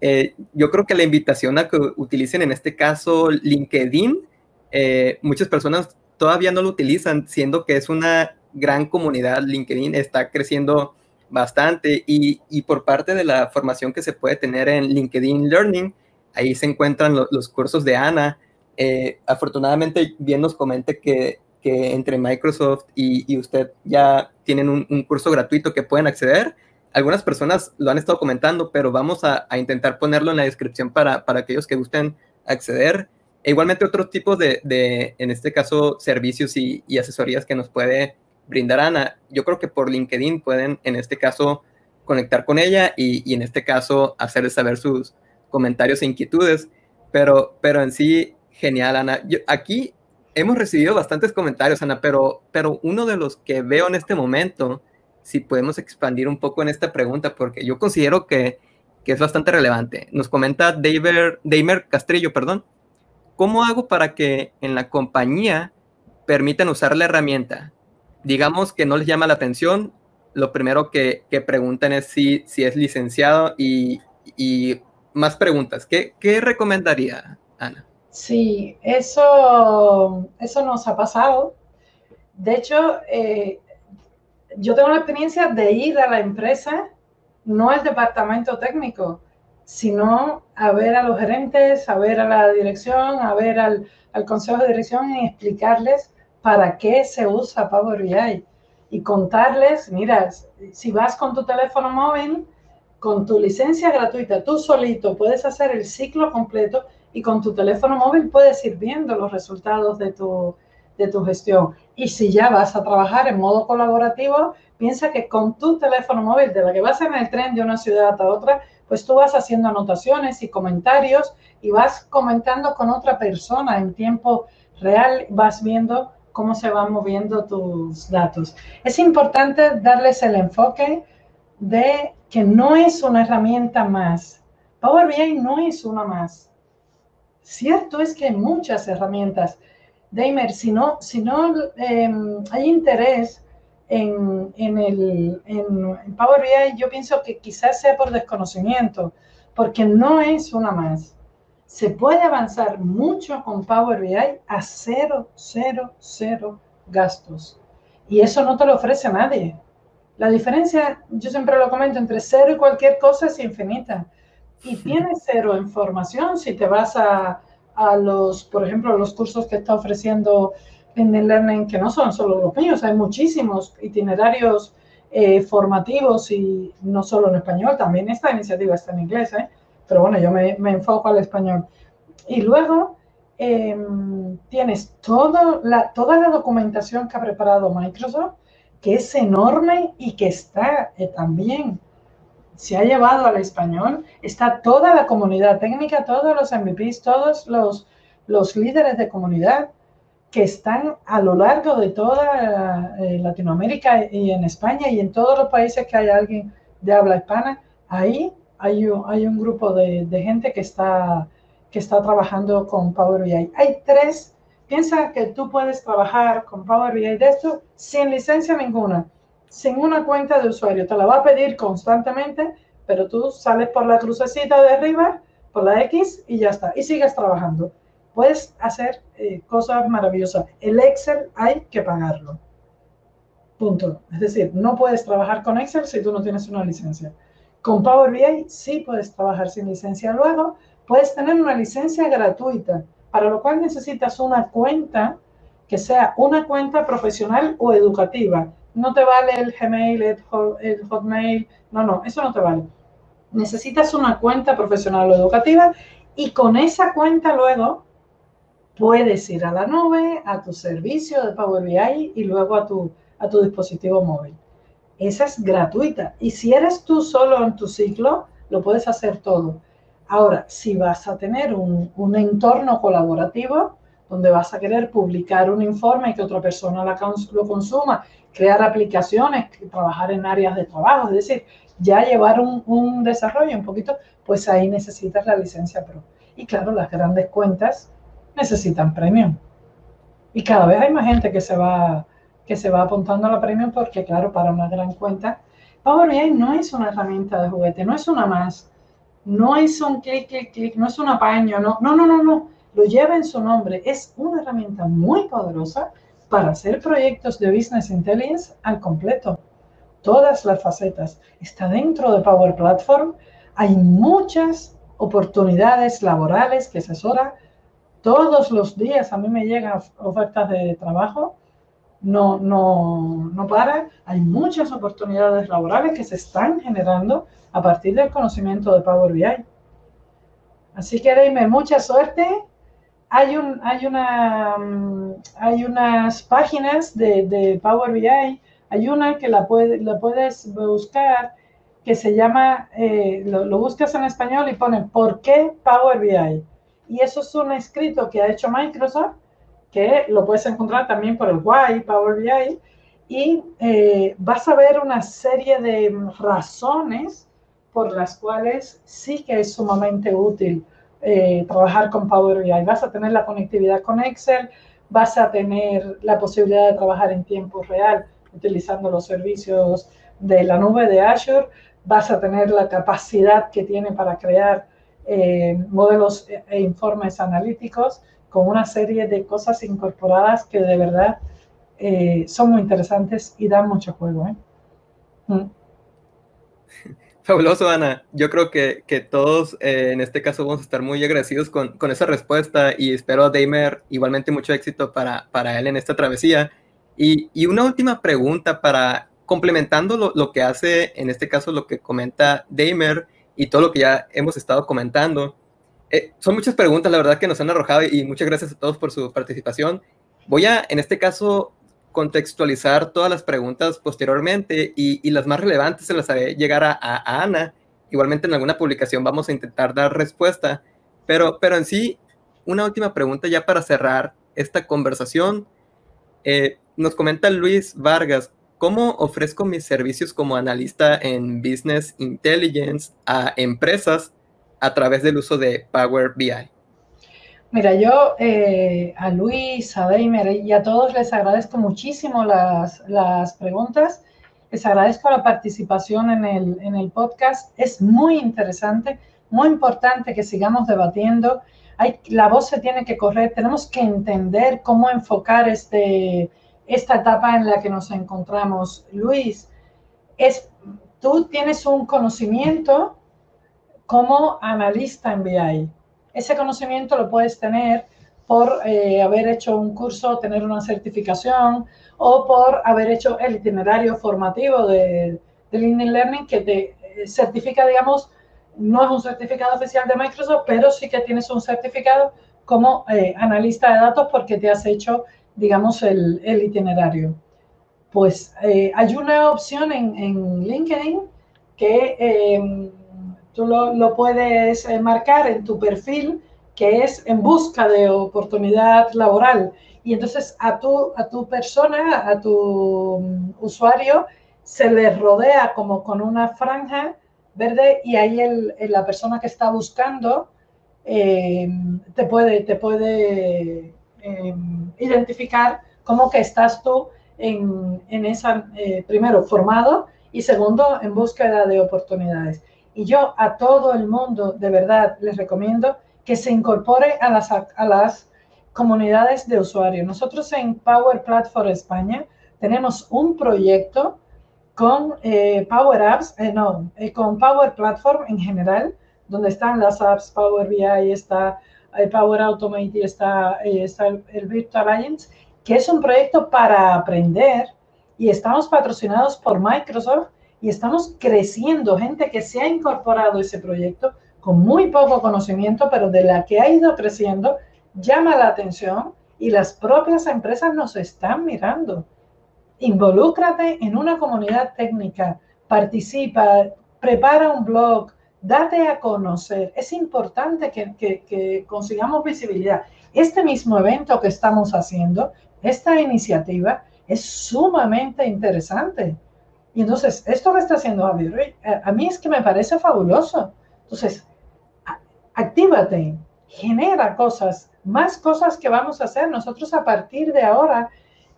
eh, yo creo que la invitación a que utilicen en este caso LinkedIn, eh, muchas personas todavía no lo utilizan, siendo que es una gran comunidad, LinkedIn está creciendo bastante y, y por parte de la formación que se puede tener en LinkedIn Learning, ahí se encuentran los cursos de Ana, eh, afortunadamente, bien nos comente que, que entre Microsoft y, usted ya tienen un, curso gratuito que pueden acceder. Algunas personas lo han estado comentando, pero vamos a, intentar ponerlo en la descripción para, para, aquellos que gusten acceder. E igualmente otros tipos de, de, en este caso, servicios y, asesorías que nos puede brindar Ana. Yo creo que por LinkedIn pueden, en este caso, conectar con ella y, y en este caso, hacerles saber sus comentarios e inquietudes. Pero, pero en sí, Genial, Ana. aquí hemos recibido bastantes comentarios, Ana, pero, pero uno de los que veo en este momento, si podemos expandir un poco en esta pregunta, porque yo considero que, es bastante relevante. Nos comenta Damer, Castrillo, perdón. ¿Cómo hago para que en la compañía permitan usar la herramienta? Digamos que no les llama la atención, lo primero que, preguntan es si, si es licenciado y, más preguntas. ¿Qué, ¿Qué recomendaría, Ana? Sí, eso, eso nos ha pasado. De hecho, eh, yo tengo la experiencia de ir a la empresa, no al departamento técnico, sino a ver a los gerentes, a ver a la dirección, a ver al, al consejo de dirección y explicarles para qué se usa Power BI y contarles, mira, si vas con tu teléfono móvil, con tu licencia gratuita, tú solito puedes hacer el ciclo completo y con tu teléfono móvil puedes ir viendo los resultados de tu, de tu gestión. Y si ya vas a trabajar en modo colaborativo, piensa que con tu teléfono móvil, de la que vas en el tren de una ciudad a otra, pues tú vas haciendo anotaciones y comentarios y vas comentando con otra persona en tiempo real, vas viendo cómo se van moviendo tus datos. Es importante darles el enfoque de que no es una herramienta más. Power BI no es una más. Cierto es que hay muchas herramientas. Damer, si no, si no em, hay interés en, el, en, Power BI, yo pienso que quizás sea por desconocimiento, porque no es una más. Se puede avanzar mucho con Power BI a cero, cero, cero gastos. Y eso no te lo ofrece nadie. La diferencia, yo siempre lo comento, entre cero y cualquier cosa es infinita y tienes cero información si te vas a, a los, por ejemplo, los cursos que está ofreciendo en el Learning, que no son solo míos, hay muchísimos itinerarios eh, formativos y no solo en español, también esta iniciativa está en inglés, ¿eh? pero bueno, yo me, me, enfoco al español. Y luego em, tienes todo la, toda la documentación que ha preparado Microsoft, que es enorme y que está eh, también se ha llevado al español, está toda la comunidad técnica, todos los MVPs, todos los, los líderes de comunidad que están a lo largo de toda eh, Latinoamérica y en España y en todos los países que hay alguien de habla hispana, ahí hay un, hay un grupo de, gente que está, que está trabajando con Power BI. Hay tres, piensa que tú puedes trabajar con Power BI de esto sin licencia ninguna sin una cuenta de usuario. Te la va a pedir constantemente, pero tú sales por la crucecita de arriba, por la X y ya está. Y sigues trabajando. Puedes hacer eh, cosas maravillosas. El Excel hay que pagarlo. Punto. Es decir, no puedes trabajar con Excel si tú no tienes una licencia. Con Power BI sí puedes trabajar sin licencia. Luego puedes tener una licencia gratuita, para lo cual necesitas una cuenta que sea una cuenta profesional o educativa no te vale el Gmail, el Hotmail, no, no, eso no te vale. Necesitas una cuenta profesional o educativa y con esa cuenta luego puedes ir a la nube, a tu servicio de Power BI y luego a tu, a tu dispositivo móvil. Esa es gratuita. Y si eres tú solo en tu ciclo, lo puedes hacer todo. Ahora, si vas a tener un, un entorno colaborativo, donde vas a querer publicar un informe y que otra persona lo consuma crear aplicaciones, trabajar en áreas de trabajo, es decir, ya llevar un, desarrollo un poquito, pues ahí necesitas la licencia Pro. Y claro, las grandes cuentas necesitan premium. Y cada vez hay más gente que se va, que se va apuntando a la premium porque, claro, para una gran cuenta, Power BI no es una herramienta de juguete, no es una más, no es un clic, clic, clic, no es un apaño, no, no, no, no, no, lo lleva en su nombre, es una herramienta muy poderosa para hacer proyectos de Business Intelligence al completo. Todas las facetas. Está dentro de Power Platform. Hay muchas oportunidades laborales que asesora. Todos los días a mí me llegan ofertas de trabajo. No, no, no para. Hay muchas oportunidades laborales que se están generando a partir del conocimiento de Power BI. Así que dime mucha suerte hay, un, hay, una, mm, hay unas páginas de, Power BI, hay una que la, la puedes buscar que se llama, eh, lo, buscas en español y pone ¿por qué Power BI? Y eso es un escrito que ha hecho Microsoft, que lo puedes encontrar también por el Why Power BI, y eh, vas a ver una serie de razones por las cuales sí que es sumamente útil eh, trabajar con Power BI. Vas a tener la conectividad con Excel, vas a tener la posibilidad de trabajar en tiempo real utilizando los servicios de la nube de Azure, vas a tener la capacidad que tiene para crear eh, modelos e, e, informes analíticos con una serie de cosas incorporadas que de verdad eh, son muy interesantes y dan mucho juego. Mm. Fabuloso, Ana. Yo creo que, que todos eh, en este caso vamos a estar muy agradecidos con, con esa respuesta y espero a Damer igualmente mucho éxito para, para él en esta travesía. Y, y una última pregunta para complementando lo, lo, que hace, en este caso lo que comenta Damer y todo lo que ya hemos estado comentando. Eh, son muchas preguntas, la verdad, que nos han arrojado y muchas gracias a todos por su participación. Voy a, en este caso, contextualizar todas las preguntas posteriormente y, las más relevantes se las haré llegar a, Ana. Igualmente en alguna publicación vamos a intentar dar respuesta, pero, pero en sí, una última pregunta ya para cerrar esta conversación. Eh, nos comenta Luis Vargas, ¿cómo ofrezco mis servicios como analista en Business Intelligence a empresas a través del uso de Power BI? Mira, yo eh, a Luis, a Daimer y a todos les agradezco muchísimo las, las preguntas. Les agradezco la participación en el, en el, podcast. Es muy interesante, muy importante que sigamos debatiendo. Hay, la voz se tiene que correr. Tenemos que entender cómo enfocar este, esta etapa en la que nos encontramos. Luis, es, tú tienes un conocimiento como analista en BI ese conocimiento lo puedes tener por eh, haber hecho un curso, tener una certificación o por haber hecho el itinerario formativo de, de Learning que te eh, certifica, digamos, no es un certificado oficial de Microsoft, pero sí que tienes un certificado como eh, analista de datos porque te has hecho, digamos, el, el itinerario. Pues hay una opción en, en LinkedIn que Tú lo, puedes eh, marcar en tu perfil, que es en busca de oportunidad laboral. Y entonces a tu, a tu persona, a tu mm, usuario, se le rodea como con una franja verde y ahí el, la persona que está buscando eh, te puede, te puede em, identificar como que estás tú en, en esa, eh, primero, formado y segundo, en búsqueda de oportunidades. Y yo a todo el mundo, de verdad, les recomiendo que se incorpore a las, a las comunidades de usuarios. Nosotros en Power Platform España tenemos un proyecto con eh, Power Apps, eh, no, eh, con Power Platform en general, donde están las apps Power BI, está Power Automate y está, está el, el Virtual Agents, que es un proyecto para aprender y estamos patrocinados por Microsoft y estamos creciendo, gente que se ha incorporado a ese proyecto con muy poco conocimiento, pero de la que ha ido creciendo, llama la atención y las propias empresas nos están mirando. Involúcrate en una comunidad técnica, participa, prepara un blog, date a conocer. Es importante que, que consigamos visibilidad. Este mismo evento que estamos haciendo, esta iniciativa, es sumamente interesante y entonces, esto que está haciendo Javier, a mí es que me parece fabuloso. Entonces, actívate, genera cosas, más cosas que vamos a hacer. Nosotros a partir de ahora,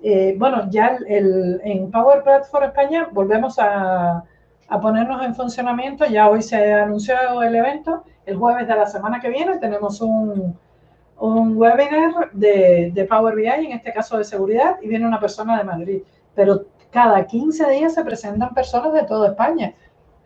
eh, bueno, ya el, en Power Platform España volvemos a, a, ponernos en funcionamiento. Ya hoy se anunció el evento. El jueves de la semana que viene tenemos un, un webinar de, de Power BI, en este caso de seguridad, y viene una persona de Madrid. Pero cada 15 días se presentan personas de toda España.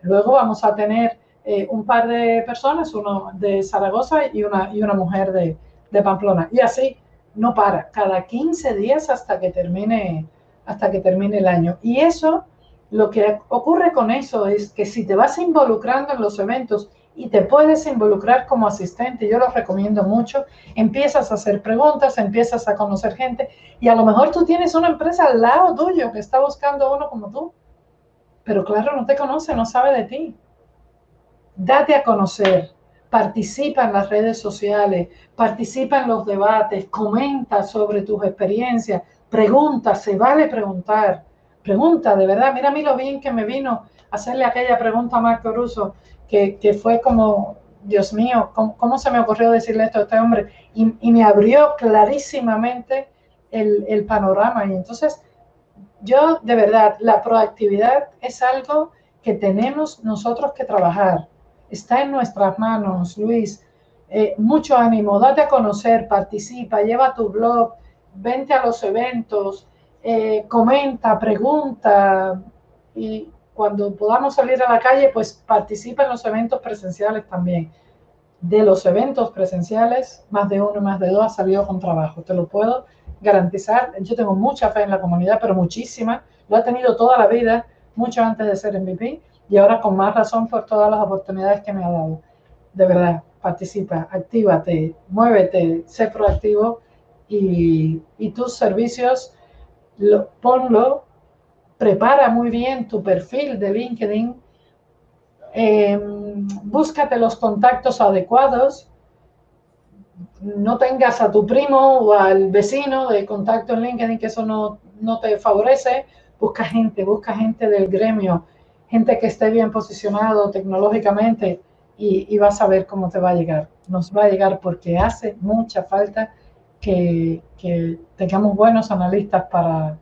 Luego vamos a tener eh, un par de personas, uno de Zaragoza y una, y una mujer de, de Pamplona. Y así no para, cada 15 días hasta que termine, hasta que termine el año. Y eso, lo que ocurre con eso es que si te vas involucrando en los eventos y te puedes involucrar como asistente, yo lo recomiendo mucho, empiezas a hacer preguntas, empiezas a conocer gente y a lo mejor tú tienes una empresa al lado tuyo que está buscando uno como tú, pero claro, no te conoce, no sabe de ti. Date a conocer, participa en las redes sociales, participa en los debates, comenta sobre tus experiencias, pregunta, se vale preguntar, pregunta, de verdad, mira a mí lo bien que me vino hacerle aquella pregunta a Marco Russo, que, que fue como, Dios mío, ¿cómo, se me ocurrió decirle esto a este hombre? Y, y me abrió clarísimamente el, el panorama. Y entonces, yo de verdad, la proactividad es algo que tenemos nosotros que trabajar está en nuestras manos, Luis. Eh, mucho ánimo, date a conocer, participa, lleva tu blog, vente a los eventos, eh, comenta, pregunta y cuando podamos salir a la calle, pues participa en los eventos presenciales también. De los eventos presenciales, más de uno, más de dos ha salido con trabajo, te lo puedo garantizar. Yo tengo mucha fe en la comunidad, pero muchísima. Lo ha tenido toda la vida, mucho antes de ser MVP y ahora con más razón por todas las oportunidades que me ha dado. De verdad, participa, actívate, muévete, sé proactivo y, tus servicios, lo, ponlo, prepara muy bien tu perfil de LinkedIn, em, búscate los contactos adecuados, no tengas a tu primo o al vecino de contacto en LinkedIn, que eso no, no te favorece, busca gente, busca gente del gremio, gente que esté bien posicionado tecnológicamente y, vas a ver cómo te va a llegar. Nos va a llegar porque hace mucha falta que, tengamos buenos analistas para,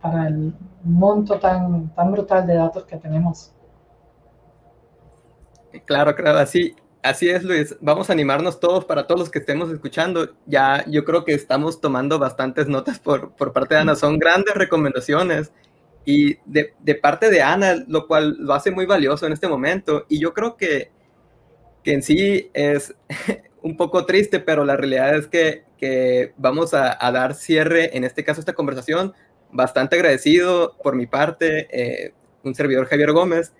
para el monto tan, tan brutal de datos que tenemos. Claro, claro, así, así es, Luis. Vamos a animarnos todos para todos los que estemos escuchando. Ya yo creo que estamos tomando bastantes notas por, por parte de Ana. Son grandes recomendaciones y de, de, parte de Ana, lo cual lo hace muy valioso en este momento. Y yo creo que, que en sí es un poco triste, pero la realidad es que, que vamos a, dar cierre, en este caso, esta conversación. Bastante agradecido por mi parte, eh, un servidor Javier Gómez.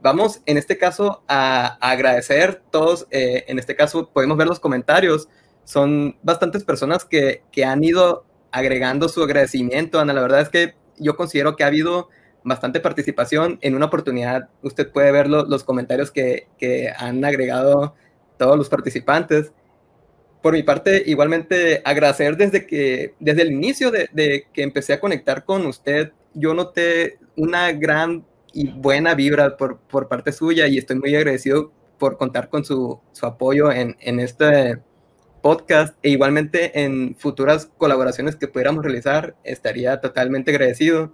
Vamos, en este caso, a, agradecer todos, eh, en este caso podemos ver los comentarios, son bastantes personas que, que han ido agregando su agradecimiento, Ana. La verdad es que yo considero que ha habido bastante participación. En una oportunidad usted puede ver los comentarios que, que, han agregado todos los participantes. Por mi parte, igualmente agradecer desde que, desde el inicio de, que empecé a conectar con usted, yo noté una gran y buena vibra por, por parte suya y estoy muy agradecido por contar con su, su apoyo en, en este podcast e igualmente en futuras colaboraciones que pudiéramos realizar, estaría totalmente agradecido.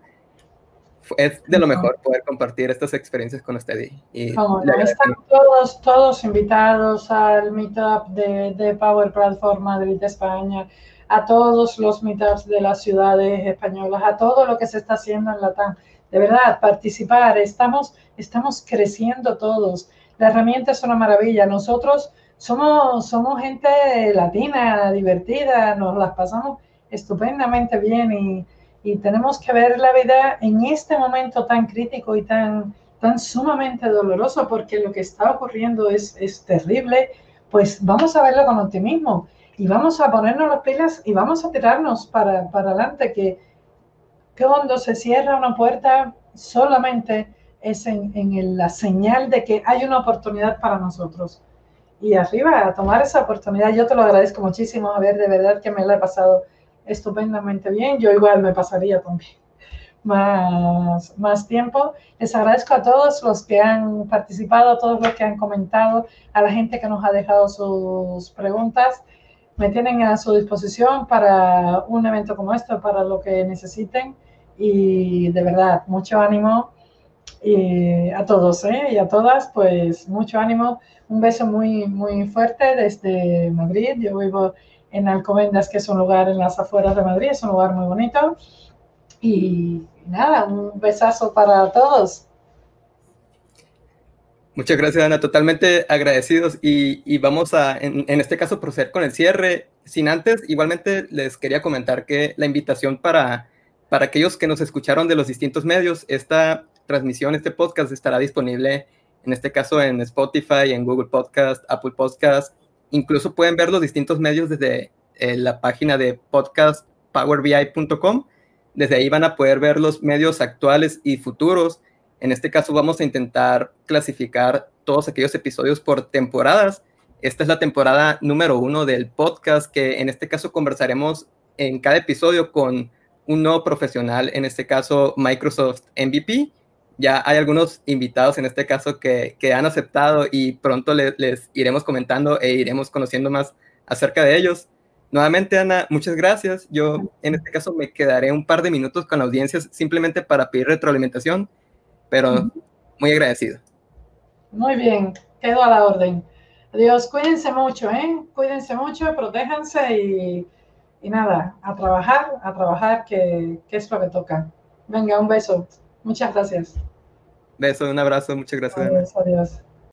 Es de lo mejor poder compartir estas experiencias con usted. Y, están todos, todos invitados al meetup de, de Power Platform Madrid, España, a todos los meetups de las ciudades españolas, a todo lo que se está haciendo en Latam. De verdad, participar, estamos, estamos creciendo todos. La herramienta es una maravilla. Nosotros somos, somos gente latina, divertida, nos las pasamos estupendamente bien y, y, tenemos que ver la vida en este momento tan crítico y tan, tan sumamente doloroso porque lo que está ocurriendo es, es terrible, pues vamos a verlo con optimismo y vamos a ponernos las pilas y vamos a tirarnos para, para adelante, que, cuando se cierra una puerta solamente es en, en la señal de que hay una oportunidad para nosotros y arriba a tomar esa oportunidad. Yo te lo agradezco muchísimo, a ver, de verdad que me la he pasado estupendamente bien. Yo igual me pasaría también más, más tiempo. Les agradezco a todos los que han participado, a todos los que han comentado, a la gente que nos ha dejado sus preguntas. me tienen a su disposición para un evento como este, para lo que necesiten. Y de verdad, mucho ánimo y a todos ¿eh? y a todas, pues mucho ánimo. Un beso muy, muy fuerte desde Madrid. Yo vivo en Alcobendas, que es un lugar en las afueras de Madrid, es un lugar muy bonito. Y nada, un besazo para todos. Muchas gracias, Ana. Totalmente agradecidos. Y, vamos a, en, este caso, proceder con el cierre. Sin antes, igualmente les quería comentar que la invitación para, para aquellos que nos escucharon de los distintos medios, esta transmisión, este podcast estará disponible, en este caso, en Spotify, en Google Podcast, Apple Podcast. Incluso pueden ver los distintos medios desde eh, la página de podcastpowerbi.com. Desde ahí van a poder ver los medios actuales y futuros en este caso vamos a intentar clasificar todos aquellos episodios por temporadas. Esta es la temporada número uno del podcast que en este caso conversaremos en cada episodio con un nuevo profesional, en este caso Microsoft MVP. Ya hay algunos invitados en este caso que, han aceptado y pronto les iremos comentando e iremos conociendo más acerca de ellos. Nuevamente, Ana, muchas gracias. Yo en este caso me quedaré un par de minutos con la audiencia simplemente para pedir retroalimentación pero muy agradecido. Muy bien, quedo a la orden. Adiós, cuídense mucho, ¿eh? Cuídense mucho, protéjanse y, y nada, a trabajar, a trabajar, que, que, es lo que toca. Venga, un beso. Muchas gracias. Beso, un abrazo, muchas gracias. Adiós, adiós.